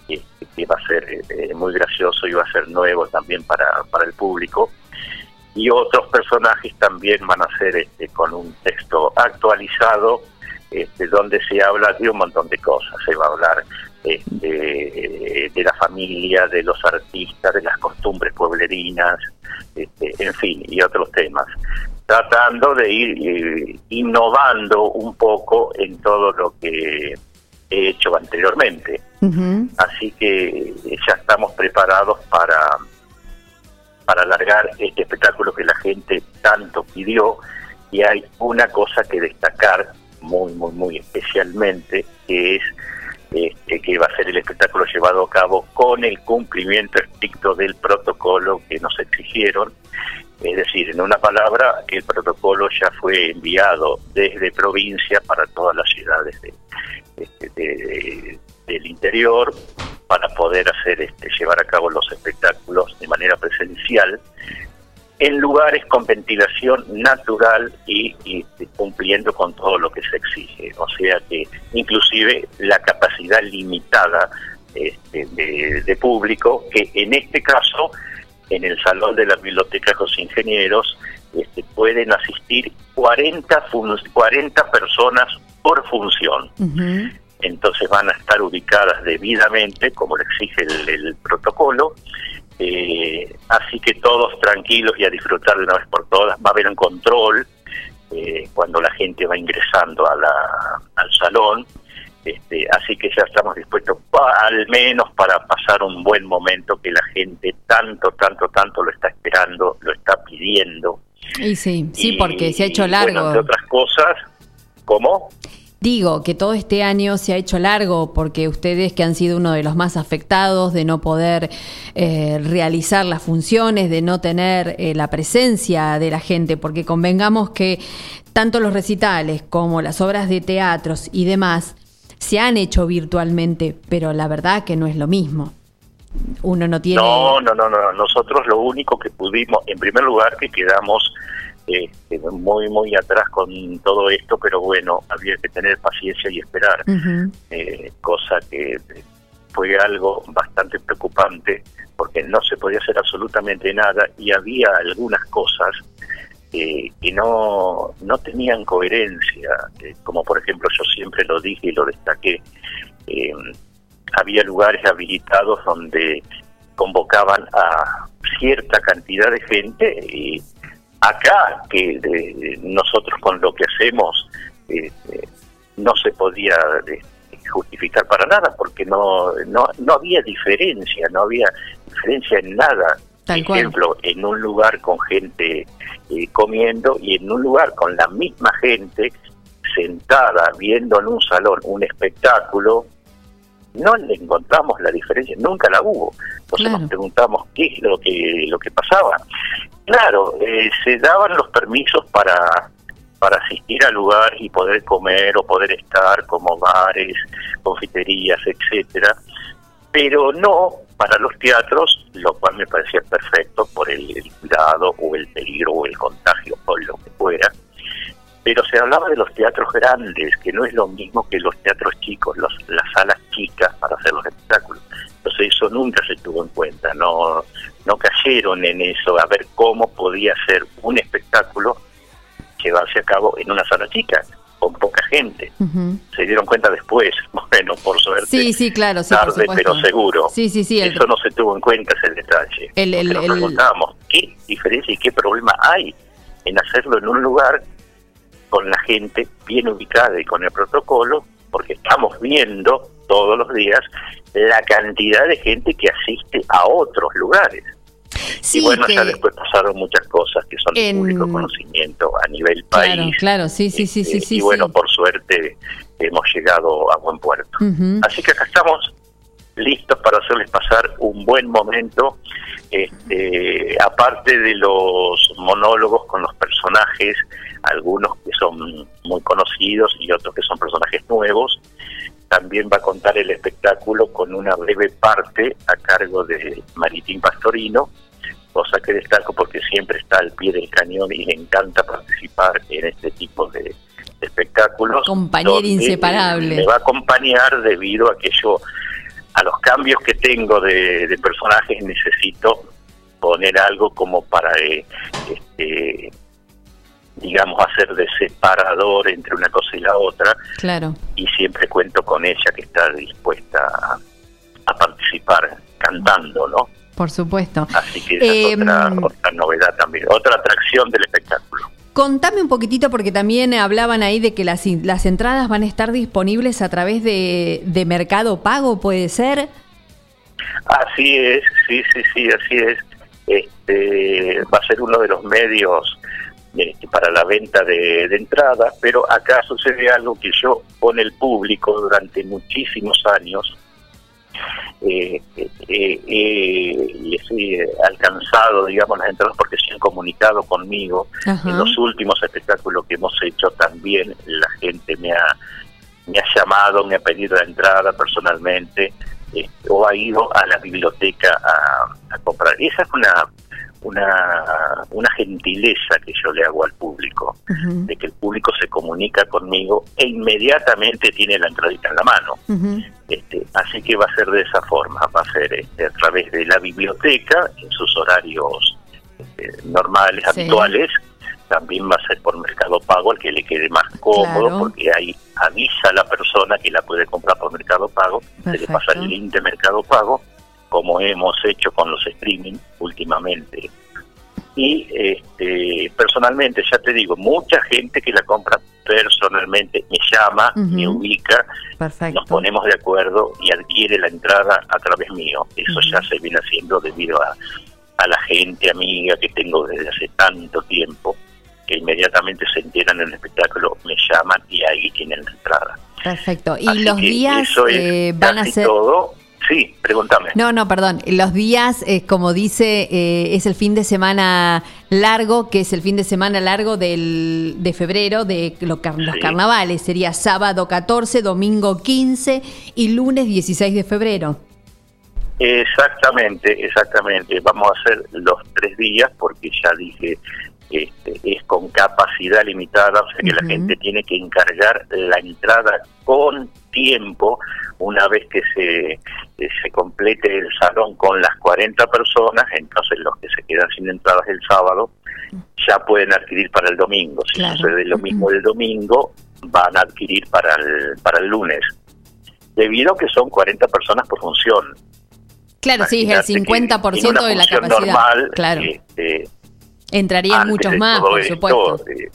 este, que va a ser eh, muy gracioso y va a ser nuevo también para, para el público. Y otros personajes también van a ser este, con un texto actualizado, este, donde se habla de un montón de cosas. Se va a hablar este, de la familia, de los artistas, de las costumbres pueblerinas, este, en fin, y otros temas tratando de ir eh, innovando un poco en todo lo que he hecho anteriormente. Así que eh, ya estamos preparados para, para alargar este espectáculo que la gente tanto pidió. Y hay una cosa que destacar muy, muy, muy especialmente, que es este, que va a ser el espectáculo llevado a cabo con el cumplimiento estricto del protocolo que nos exigieron es decir, en una palabra, que el protocolo ya fue enviado desde provincia para todas las ciudades del interior para poder hacer este, llevar a cabo los espectáculos de manera presencial en lugares con ventilación natural y, y, este, cumpliendo con todo lo que se exige. O sea que inclusive la capacidad limitada este, de, de público, que en este caso en el Salón de la Biblioteca de los Ingenieros este, pueden asistir 40, fun- 40 personas por función. Entonces van a estar ubicadas debidamente, como le exige el, el protocolo. Eh, así que todos tranquilos y a disfrutar de una vez por todas. Va a haber un control eh, cuando la gente va ingresando a la- al salón. Este, así que ya estamos dispuestos pa- al menos para pasar un buen momento que la gente tanto, tanto, tanto lo está esperando, lo está pidiendo. Y sí, sí, Y, porque se ha hecho Bueno, largo. entre otras cosas, ¿cómo? Digo que todo este año se ha hecho largo porque ustedes que han sido uno de los más afectados de no poder eh, realizar las funciones, de no tener eh, la presencia de la gente, porque convengamos que tanto los recitales como las obras de teatros y demás se han hecho virtualmente, pero la verdad que no es lo mismo. Uno no tiene... No, no, no, no. Nosotros lo único que pudimos, en primer lugar, que quedamos este, muy, muy atrás con todo esto, pero bueno, había que tener paciencia y esperar, eh, cosa que fue algo bastante preocupante porque no se podía hacer absolutamente nada y había algunas cosas eh, que no, no tenían coherencia, eh, como por ejemplo yo siempre lo dije y lo destaqué, eh, había lugares habilitados donde convocaban a cierta cantidad de gente y acá que nosotros con lo que hacemos eh, no se podía justificar para nada porque no, no no había diferencia no había diferencia en nada Tal cual. ejemplo en un lugar con gente eh, comiendo y en un lugar con la misma gente sentada viendo en un salón un espectáculo no le encontramos la diferencia, nunca la hubo. Entonces nos preguntamos qué es lo que lo que pasaba. Claro, eh, se daban los permisos para para asistir al lugar y poder comer o poder estar como bares, confiterías, etcétera, pero no para los teatros, lo cual me parecía perfecto por el, cuidado o el peligro o el contagio o lo que fuera. Pero se hablaba de los teatros grandes, que no es lo mismo que los teatros chicos, los, las salas chicas para hacer los espectáculos. Entonces eso nunca se tuvo en cuenta, no, no cayeron en eso, a ver cómo podía ser un espectáculo llevarse a cabo en una sala chica, con poca gente. Se dieron cuenta después, bueno, por suerte, Sí, sí, claro, sí, tarde pero seguro. Sí, sí, sí. el- Eso no se tuvo en cuenta, ese detalle. El- el- nos el- preguntábamos, ¿qué diferencia y qué problema hay en hacerlo en un lugar con la gente bien ubicada y con el protocolo? Porque estamos viendo todos los días la cantidad de gente que asiste a otros lugares. Sí, y bueno, ya que- después pasaron muchas cosas que son de En- público conocimiento a nivel Claro, país. claro, sí, sí, sí, sí, Eh, sí. y bueno, sí. por suerte hemos llegado a buen puerto. Así que acá estamos listos para hacerles pasar un buen momento, este, aparte de los monólogos con los personajes, algunos que son muy conocidos y otros que son personajes nuevos. También va a contar el espectáculo con una breve parte a cargo de Maritín Pastorino, cosa que destaco porque siempre está al pie del cañón y le encanta participar en este tipo de, espectáculos. Compañero inseparable. Me va a acompañar debido a que yo, a los cambios que tengo de, de personajes, necesito poner algo como para, eh, este, digamos, hacer de separador entre una cosa y la otra Claro. y siempre cuento con ella que está dispuesta a, a participar cantando, ¿no? Por supuesto. Así que esa es Em, otra, otra novedad también, otra atracción del espectáculo. Contame un poquitito porque también hablaban ahí de que las, las entradas van a estar disponibles a través de, de Mercado Pago, ¿puede ser? Así es, sí, sí, sí, así es. Este, va a ser uno de los medios este, para la venta de, de entradas, pero acá sucede algo que yo con el público durante muchísimos años eh, eh, eh, les he alcanzado, digamos, las entradas porque se han comunicado conmigo. Ajá. En los últimos espectáculos que hemos hecho también la gente me ha, me ha llamado, me ha pedido la entrada personalmente eh, o ha ido a la biblioteca a, a comprar. Esa es una, una, una gentileza que yo le hago al público, de que el público se comunica conmigo e inmediatamente tiene la entradita en la mano. Este, así que va a ser de esa forma, va a ser este, a través de la biblioteca, en sus horarios este, normales, Sí. habituales, también va a ser por Mercado Pago, al que le quede más cómodo, Claro. porque ahí avisa a la persona que la puede comprar por Mercado Pago, se le pasa el link de Mercado Pago, como hemos hecho con los streaming últimamente. Y este, personalmente, ya te digo, mucha gente que la compra personalmente me llama, me ubica, Perfecto. nos ponemos de acuerdo y adquiere la entrada a través mío. Eso ya se viene haciendo debido a, a la gente amiga que tengo desde hace tanto tiempo, que inmediatamente se enteran del espectáculo, me llaman y ahí tienen la entrada. Perfecto. Y Así los días eso es eh, van a ser... todo. Sí, pregúntame. No, no, perdón. Los días, eh, como dice, eh, es el fin de semana largo, que es el fin de semana largo del, de febrero de car- los carnavales. Sería sábado 14, domingo 15 y lunes 16 de febrero. Exactamente, exactamente. Vamos a hacer los tres días porque ya dije, este, es con capacidad limitada, o sea que la gente tiene que encargar la entrada con tiempo una vez que se, que se complete el salón con las 40 personas, entonces los que se quedan sin entradas el sábado ya pueden adquirir para el domingo. Si sucede lo mismo el domingo, van a adquirir para el, para el lunes. Debido a que son 40 personas por función. Claro, sí, es el Imagínate que 50% en una de la capacidad. normal, claro. este, Entrarían muchos más, por esto, supuesto. eh,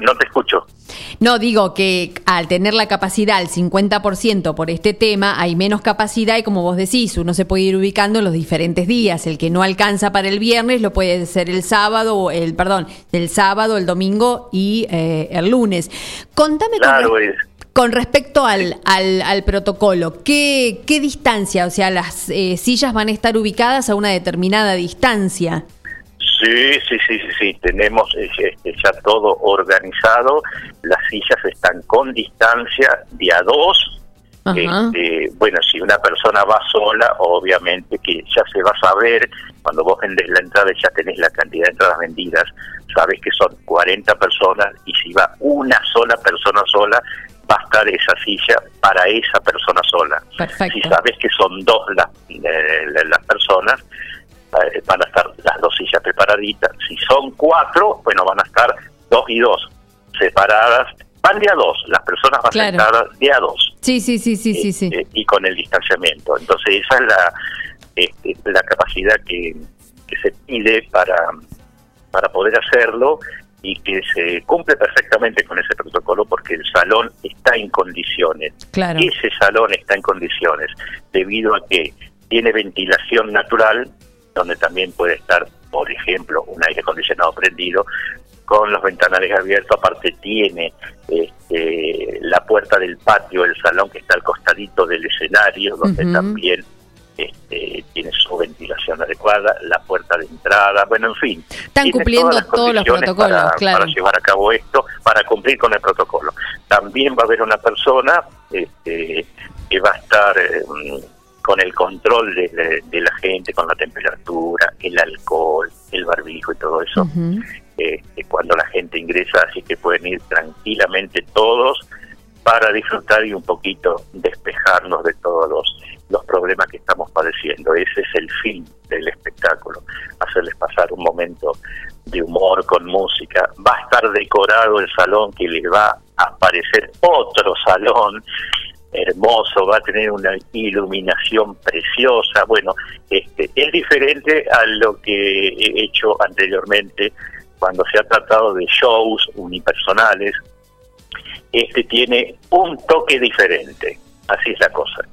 no te escucho. No, digo que al tener la capacidad al 50% por este tema, hay menos capacidad y como vos decís, uno se puede ir ubicando en los diferentes días. El que no alcanza para el viernes lo puede ser el sábado, o el perdón, el sábado, el domingo y eh, el lunes. Contame con Claro, res- es. con respecto al, al, al protocolo, ¿qué, ¿qué distancia? O sea, las eh, sillas van a estar ubicadas a una determinada distancia. Sí, sí, sí, sí, sí, tenemos eh, este, ya todo organizado, las sillas están con distancia de a dos. Este, bueno, si una persona va sola, obviamente que ya se va a saber, cuando vos vendés la entrada y ya tenés la cantidad de entradas vendidas, sabes que son 40 personas y si va una sola persona sola, va a estar esa silla para esa persona sola. Perfecto. Si sabes que son dos las, eh, las personas, van a estar las dos sillas preparaditas. Si son cuatro, bueno, van a estar dos y dos, separadas. Van de a dos, las personas van Claro. sentadas de a dos Sí, sí, sí, sí, sí, sí. eh, y con el distanciamiento. Entonces esa es la, este, la capacidad que, que se pide para, para poder hacerlo y que se cumple perfectamente con ese protocolo porque el salón está en condiciones. Claro. Ese salón está en condiciones debido a que tiene ventilación natural, donde también puede estar, por ejemplo, un aire acondicionado prendido, con los ventanales abiertos, aparte tiene este, la puerta del patio, el salón que está al costadito del escenario, donde también este, tiene su ventilación adecuada, la puerta de entrada, bueno, en fin. Están cumpliendo todas las todos los protocolos, para, claro. para llevar a cabo esto, para cumplir con el protocolo. También va a haber una persona este, que va a estar eh, con el control de, de- de la gente, con la temperatura, el alcohol, el barbijo y todo eso este, cuando la gente ingresa, así que pueden ir tranquilamente todos para disfrutar y un poquito despejarnos de todos los, los problemas que estamos padeciendo. Ese es el fin del espectáculo, hacerles pasar un momento de humor con música. Va a estar decorado el salón que les va a aparecer otro salón hermoso, va a tener una iluminación preciosa. Bueno, este, es diferente a lo que he hecho anteriormente cuando se ha tratado de shows unipersonales. Este tiene un toque diferente, así es la cosa.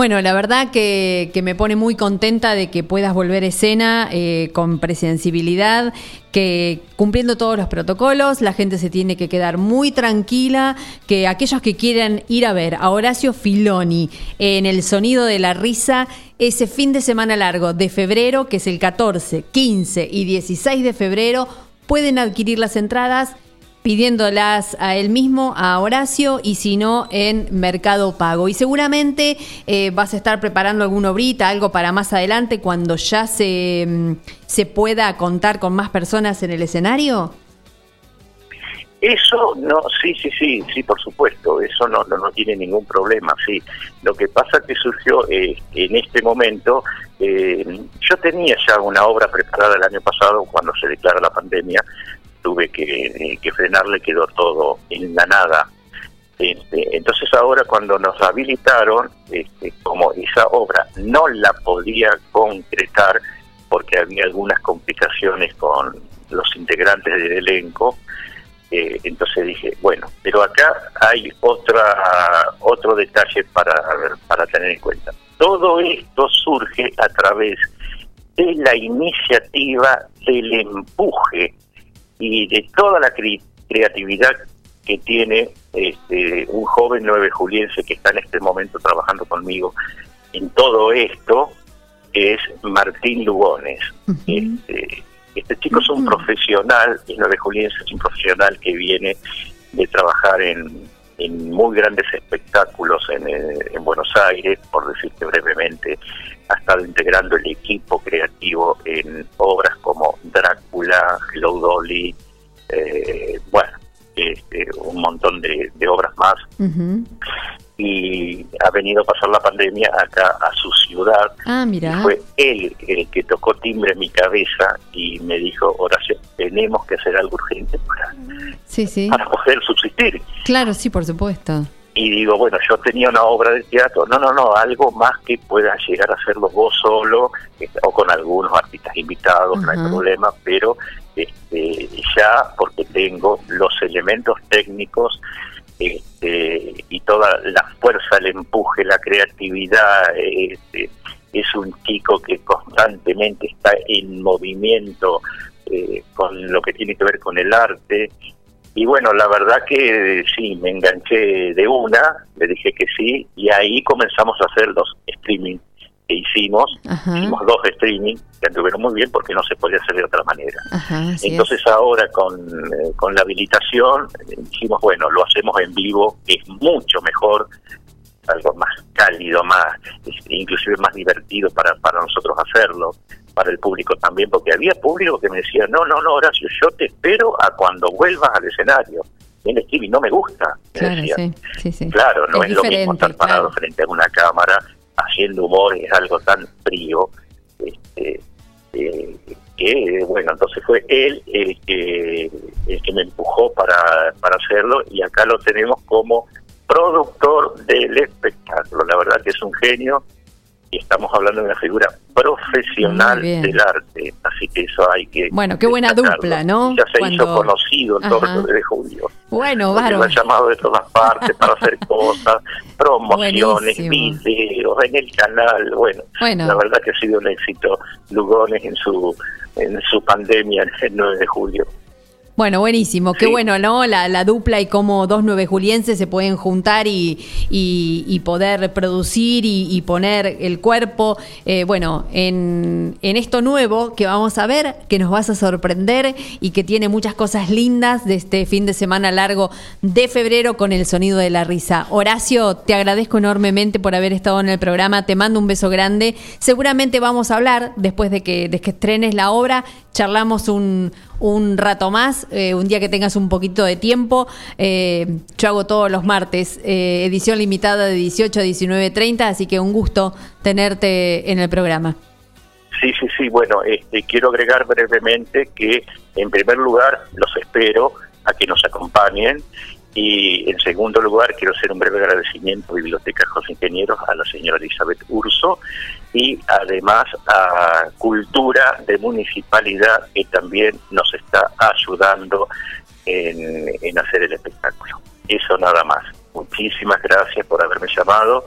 Bueno, la verdad que, me pone muy contenta de que puedas volver a escena eh, con presenciabilidad, que cumpliendo todos los protocolos, la gente se tiene que quedar muy tranquila, que aquellos que quieran ir a ver a Horacio Filoni en el sonido de la risa, ese fin de semana largo de febrero, que es el 14, 15 y 16 de febrero, pueden adquirir las entradas pidiéndolas a él mismo, a Horacio, y si no, en Mercado Pago. Y seguramente eh, vas a estar preparando alguna obrita, algo para más adelante, cuando ya se, mm, se pueda contar con más personas en el escenario. Eso no, sí, sí, sí, sí, por supuesto, eso no, no, no tiene ningún problema, sí. Lo que pasa que surgió eh, en este momento, eh, yo tenía ya una obra preparada el año pasado cuando se declara la pandemia, tuve que, eh, que frenarle, quedó todo en la nada. Este, entonces ahora cuando nos habilitaron, este, como esa obra no la podía concretar porque había algunas complicaciones con los integrantes del elenco, eh, entonces dije, bueno, pero acá hay otra otro detalle para, para tener en cuenta. Todo esto surge a través de la iniciativa del empuje y de toda la cre- creatividad que tiene este, un joven nueve juliense que está en este momento trabajando conmigo en todo esto, que es Martín Lugones. Este, este chico es un profesional, es nueve juliense, es un profesional que viene de trabajar en, en muy grandes espectáculos en, eh, en Buenos Aires, por decirte brevemente, ha estado integrando el equipo creativo en obras como Drácula, Hello Dolly, eh, bueno, este, un montón de, de obras más y ha venido a pasar la pandemia acá a su ciudad. Ah, Y mira. fue él el que tocó timbre en mi cabeza y me dijo, Horacio, tenemos que hacer algo urgente para, Sí, sí. para poder subsistir. Claro, sí, por supuesto. Y digo, bueno, yo tenía una obra de teatro, no, no, no, algo más que puedas llegar a hacerlo vos solo eh, o con algunos artistas invitados, no hay problema, pero este, ya porque tengo los elementos técnicos este, y toda la fuerza, el empuje, la creatividad, este, es un chico que constantemente está en movimiento eh, con lo que tiene que ver con el arte. Y bueno, la verdad que sí, me enganché de una, le dije que sí, y ahí comenzamos a hacer los streaming que hicimos. Hicimos dos streaming que anduvieron muy bien porque no se podía hacer de otra manera. Ajá, así es. Entonces ahora con, eh, con la habilitación eh, dijimos, bueno, lo hacemos en vivo, es mucho mejor, algo más cálido, más inclusive más divertido para, para nosotros hacerlo, para el público también, porque había público que me decía, no, no, no, Horacio, yo te espero a cuando vuelvas al escenario. En Stevie no me gusta, me Claro, decía. sí, sí, sí. Claro, no es, lo mismo estar parado frente a una cámara haciendo humor, es algo tan frío. Este, eh, que bueno, entonces fue él el que, el que me empujó para, para hacerlo y acá lo tenemos como productor del espectáculo. La verdad que es un genio y estamos hablando de una figura profesional del arte, así que eso hay que... Bueno, qué buena destacarlo. dupla, ¿no? Ya se hizo conocido el de julio. Bueno, Porque me bárbaro. han llamado de todas partes para hacer cosas, promociones, Buenísimo. videos en el canal. Bueno, Bueno. la verdad que ha sido un éxito Lugones en su en su pandemia el 9 de julio. Bueno, buenísimo. Qué Sí. bueno, ¿no? La, la dupla y cómo dos nueve julienses se pueden juntar y, y- y poder producir y, y poner el cuerpo, eh, bueno, en, en esto nuevo que vamos a ver, que nos vas a sorprender y que tiene muchas cosas lindas de este fin de semana largo de febrero con el sonido de la risa. Horacio, te agradezco enormemente por haber estado en el programa. Te mando un beso grande. Seguramente vamos a hablar después de que, de que estrenes la obra. Charlamos un, un rato más, eh, un día que tengas un poquito de tiempo. Eh, yo hago todos los martes, eh, edición limitada de 18 a 19.30, así que un gusto tenerte en el programa. Sí, sí, sí. Bueno, este, quiero agregar brevemente que, en primer lugar, los espero a que nos acompañen. Y en segundo lugar, quiero hacer un breve agradecimiento a Biblioteca José Ingenieros, a la señora Elizabeth Urso y además a Cultura de Municipalidad, que también nos está ayudando en, en hacer el espectáculo. Eso nada más. Muchísimas gracias por haberme llamado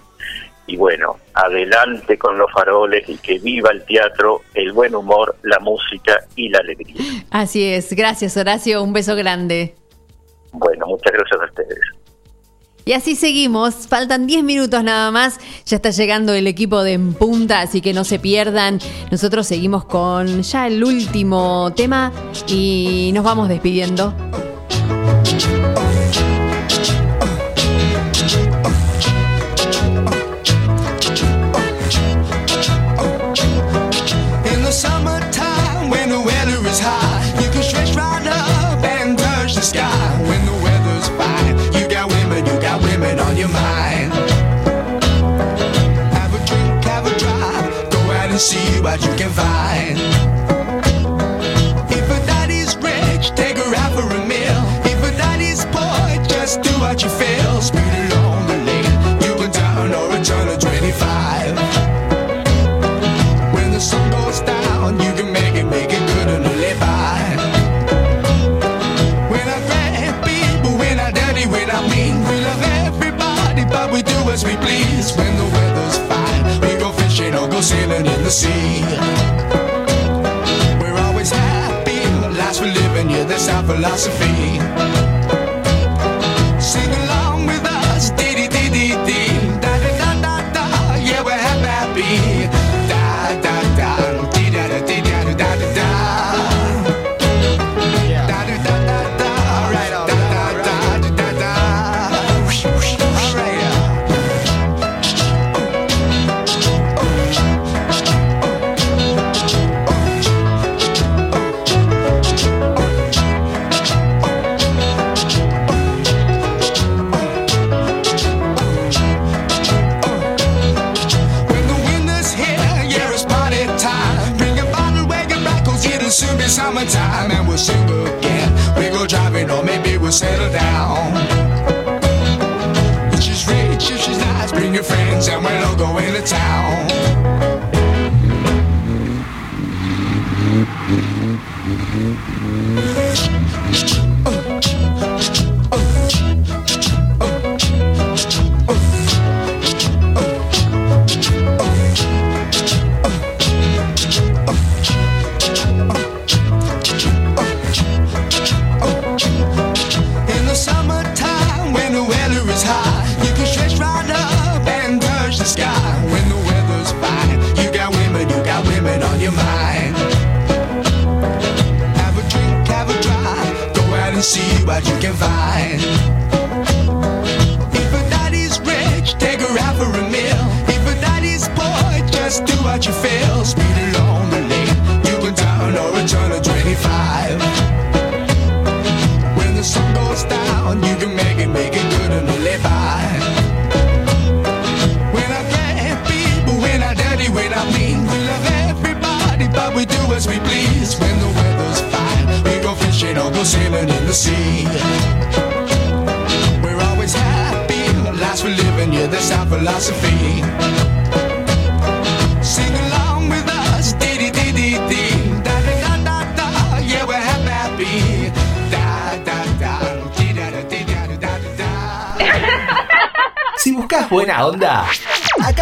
y bueno, adelante con los faroles y que viva el teatro, el buen humor, la música y la alegría. Así es, gracias Horacio, un beso grande. Bueno, muchas gracias a ustedes. Y así seguimos, faltan 10 minutos nada más, ya está llegando el equipo de En Punta, así que no se pierdan. Nosotros seguimos con ya el último tema y nos vamos despidiendo. And see what you can find. If a daddy's rich, take her out for a meal. If a daddy's poor, just do what you feel. Speed along the lane, you can turn or a turn of 25. When the sun goes down, you can make it, make it good and live by. When I grab people, when I dirty, when I mean, we love everybody, but we do as we please. When the weather's fine, we go fishing or go sailing in the sea. We're always happy, lives we're living, yeah, that's our philosophy. Friends, and we'll all go into town.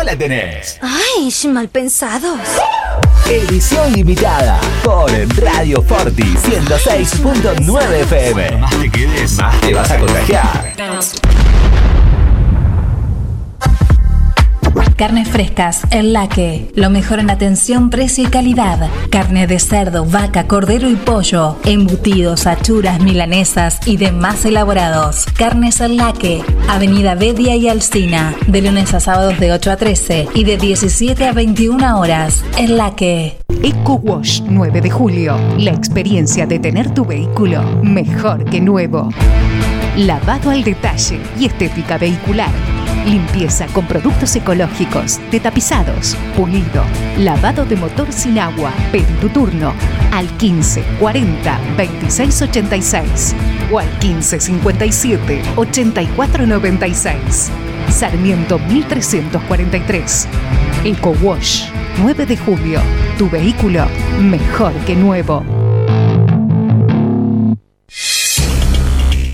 Acá la tenés. Ay, mal pensados. Edición limitada por Radio Forti 106.9 FM. Más te quedes, más te vas a contagiar. Carnes frescas, El Laque. Lo mejor en atención, precio y calidad. Carne de cerdo, vaca, cordero y pollo. Embutidos, achuras, milanesas y demás elaborados. Carnes El Laque. Avenida Bedia y Alcina. De lunes a sábados de 8 a 13 y de 17 a 21 horas. El Laque. Eco Wash 9 de julio. La experiencia de tener tu vehículo mejor que nuevo. Lavado al detalle y estética vehicular. Limpieza con productos ecológicos, de tapizados, pulido, lavado de motor sin agua. Pedí tu turno al 15 40 26 86 o al 15 57 84 96. Sarmiento 1343. Eco Wash 9 de julio. Tu vehículo mejor que nuevo.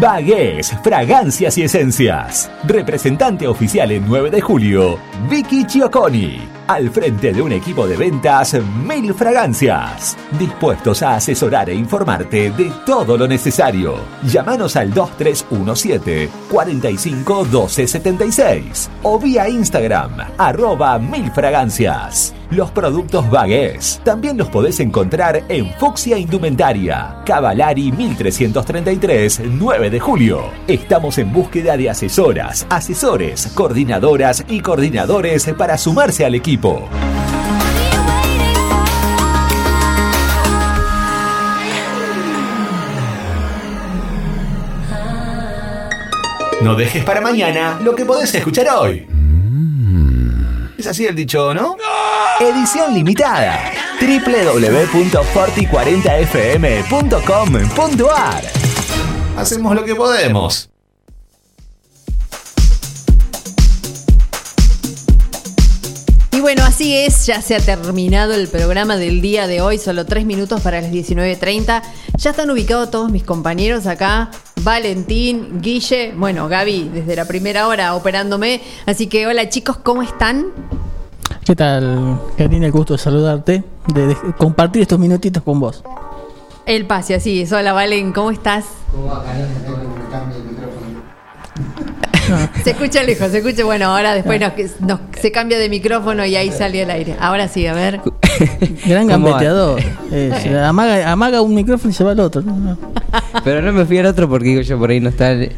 Bagués, fragancias y esencias. Representante oficial en 9 de julio, Vicky Chioconi. Al frente de un equipo de ventas, Mil Fragancias. Dispuestos a asesorar e informarte de todo lo necesario. Llámanos al 2317 45 12 76 o vía Instagram, arroba Mil Fragancias. Los productos Bagués también los podés encontrar en Fuxia Indumentaria, Cavalari 1333, 9 de julio. Estamos en búsqueda de asesoras, asesores, coordinadoras y coordinadores para sumarse al equipo. No dejes para mañana lo que podés escuchar hoy. Es así el dicho, ¿no? Edición limitada. www.forti40fm.com.ar Hacemos lo que podemos. Bueno, así es, ya se ha terminado el programa del día de hoy, solo tres minutos para las 19.30. Ya están ubicados todos mis compañeros acá, Valentín, Guille, bueno, Gaby, desde la primera hora operándome. Así que hola chicos, ¿cómo están? ¿Qué tal, Karina? El gusto de saludarte, de, de compartir estos minutitos con vos. El pase, así es. Hola Valen, ¿cómo estás? Se escucha lejos, se escucha. Bueno, ahora después nos, nos- se cambia de micrófono y ahí sale el aire. Ahora sí, a ver. Gran gambeteador. Amaga, amaga un micrófono y se va al otro. No, no, Pero no me fui al otro porque digo yo por ahí no está. el-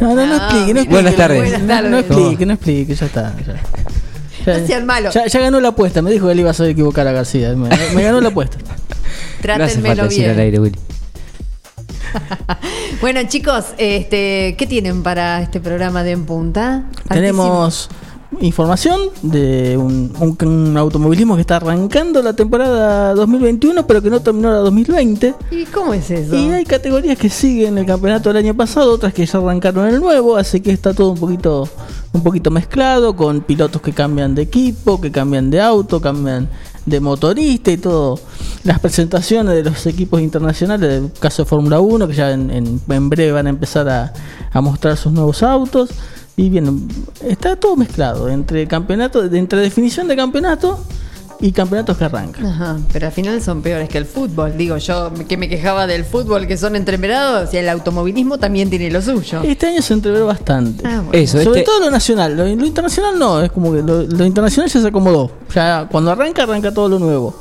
no, no, no explique, no explique. Buenas tardes. No, no explique, no explique, ya está. Ya, Ya- No sean malos. ya- ya ganó la apuesta, me dijo que él iba a hacer equivocar a García. Me, me ganó la apuesta. No hace Trátenmelo falta decir al bien. aire, Willy. Bueno, chicos, este, ¿qué tienen para este programa de En Punta? Tenemos información de un, un- un automovilismo que está arrancando la temporada 2021, pero que no terminó la 2020. ¿Y cómo es eso? Y hay categorías que siguen el campeonato del año pasado, otras que ya arrancaron el nuevo, así que está todo un poquito, un poquito mezclado, con pilotos que cambian de equipo, que cambian de auto, cambian de motorista y todo. Las presentaciones de los equipos internacionales, del caso de Fórmula 1, que ya en, en- en breve van a empezar a, a mostrar sus nuevos autos. Y bien, está todo mezclado entre campeonato, entre definición de campeonato y campeonatos que arrancan. Ajá, pero al final son peores que el fútbol. Digo, yo que me quejaba del fútbol que son entreverados y el automovilismo también tiene lo suyo. Este año se entreveró bastante. Ah, bueno. Eso, Sobre este- todo lo nacional. Lo, lo internacional no, es como que lo, lo internacional ya se acomodó. Ya cuando arranca, arranca todo lo nuevo.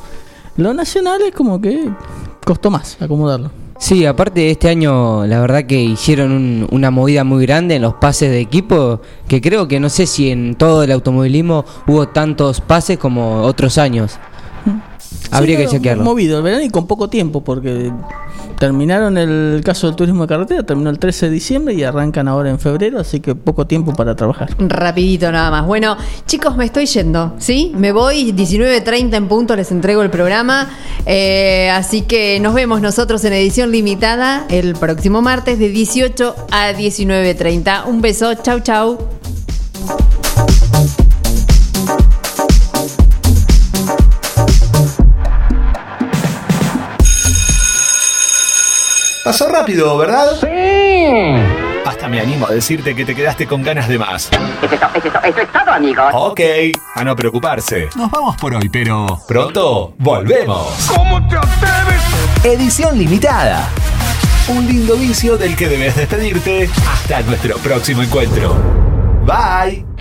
Lo nacional es como que costó más acomodarlo. Sí, aparte este año la verdad que hicieron un- una movida muy grande en los pases de equipo, que creo que no sé si en todo el automovilismo hubo tantos pases como otros años. Habría Sí, que chequearlo. Movido el verano y con poco tiempo, porque terminaron el caso del turismo de carretera, terminó el 13 de diciembre y arrancan ahora en febrero, así que poco tiempo para trabajar. Rapidito nada más. Bueno, chicos, me estoy yendo, ¿sí? Me voy, 19.30 en punto les entrego el programa. Eh, así que nos vemos nosotros en edición limitada el próximo martes de 18 a 19.30. Un beso, chau, chau. Pasó rápido, ¿verdad? Sí. Hasta me animo a decirte que te quedaste con ganas de más. Eso es todo, amigos. Ok, a no preocuparse. Nos vamos por hoy, pero pronto volvemos. ¿Cómo te atreves? Edición limitada. Un lindo vicio del que debes despedirte hasta nuestro próximo encuentro. Bye.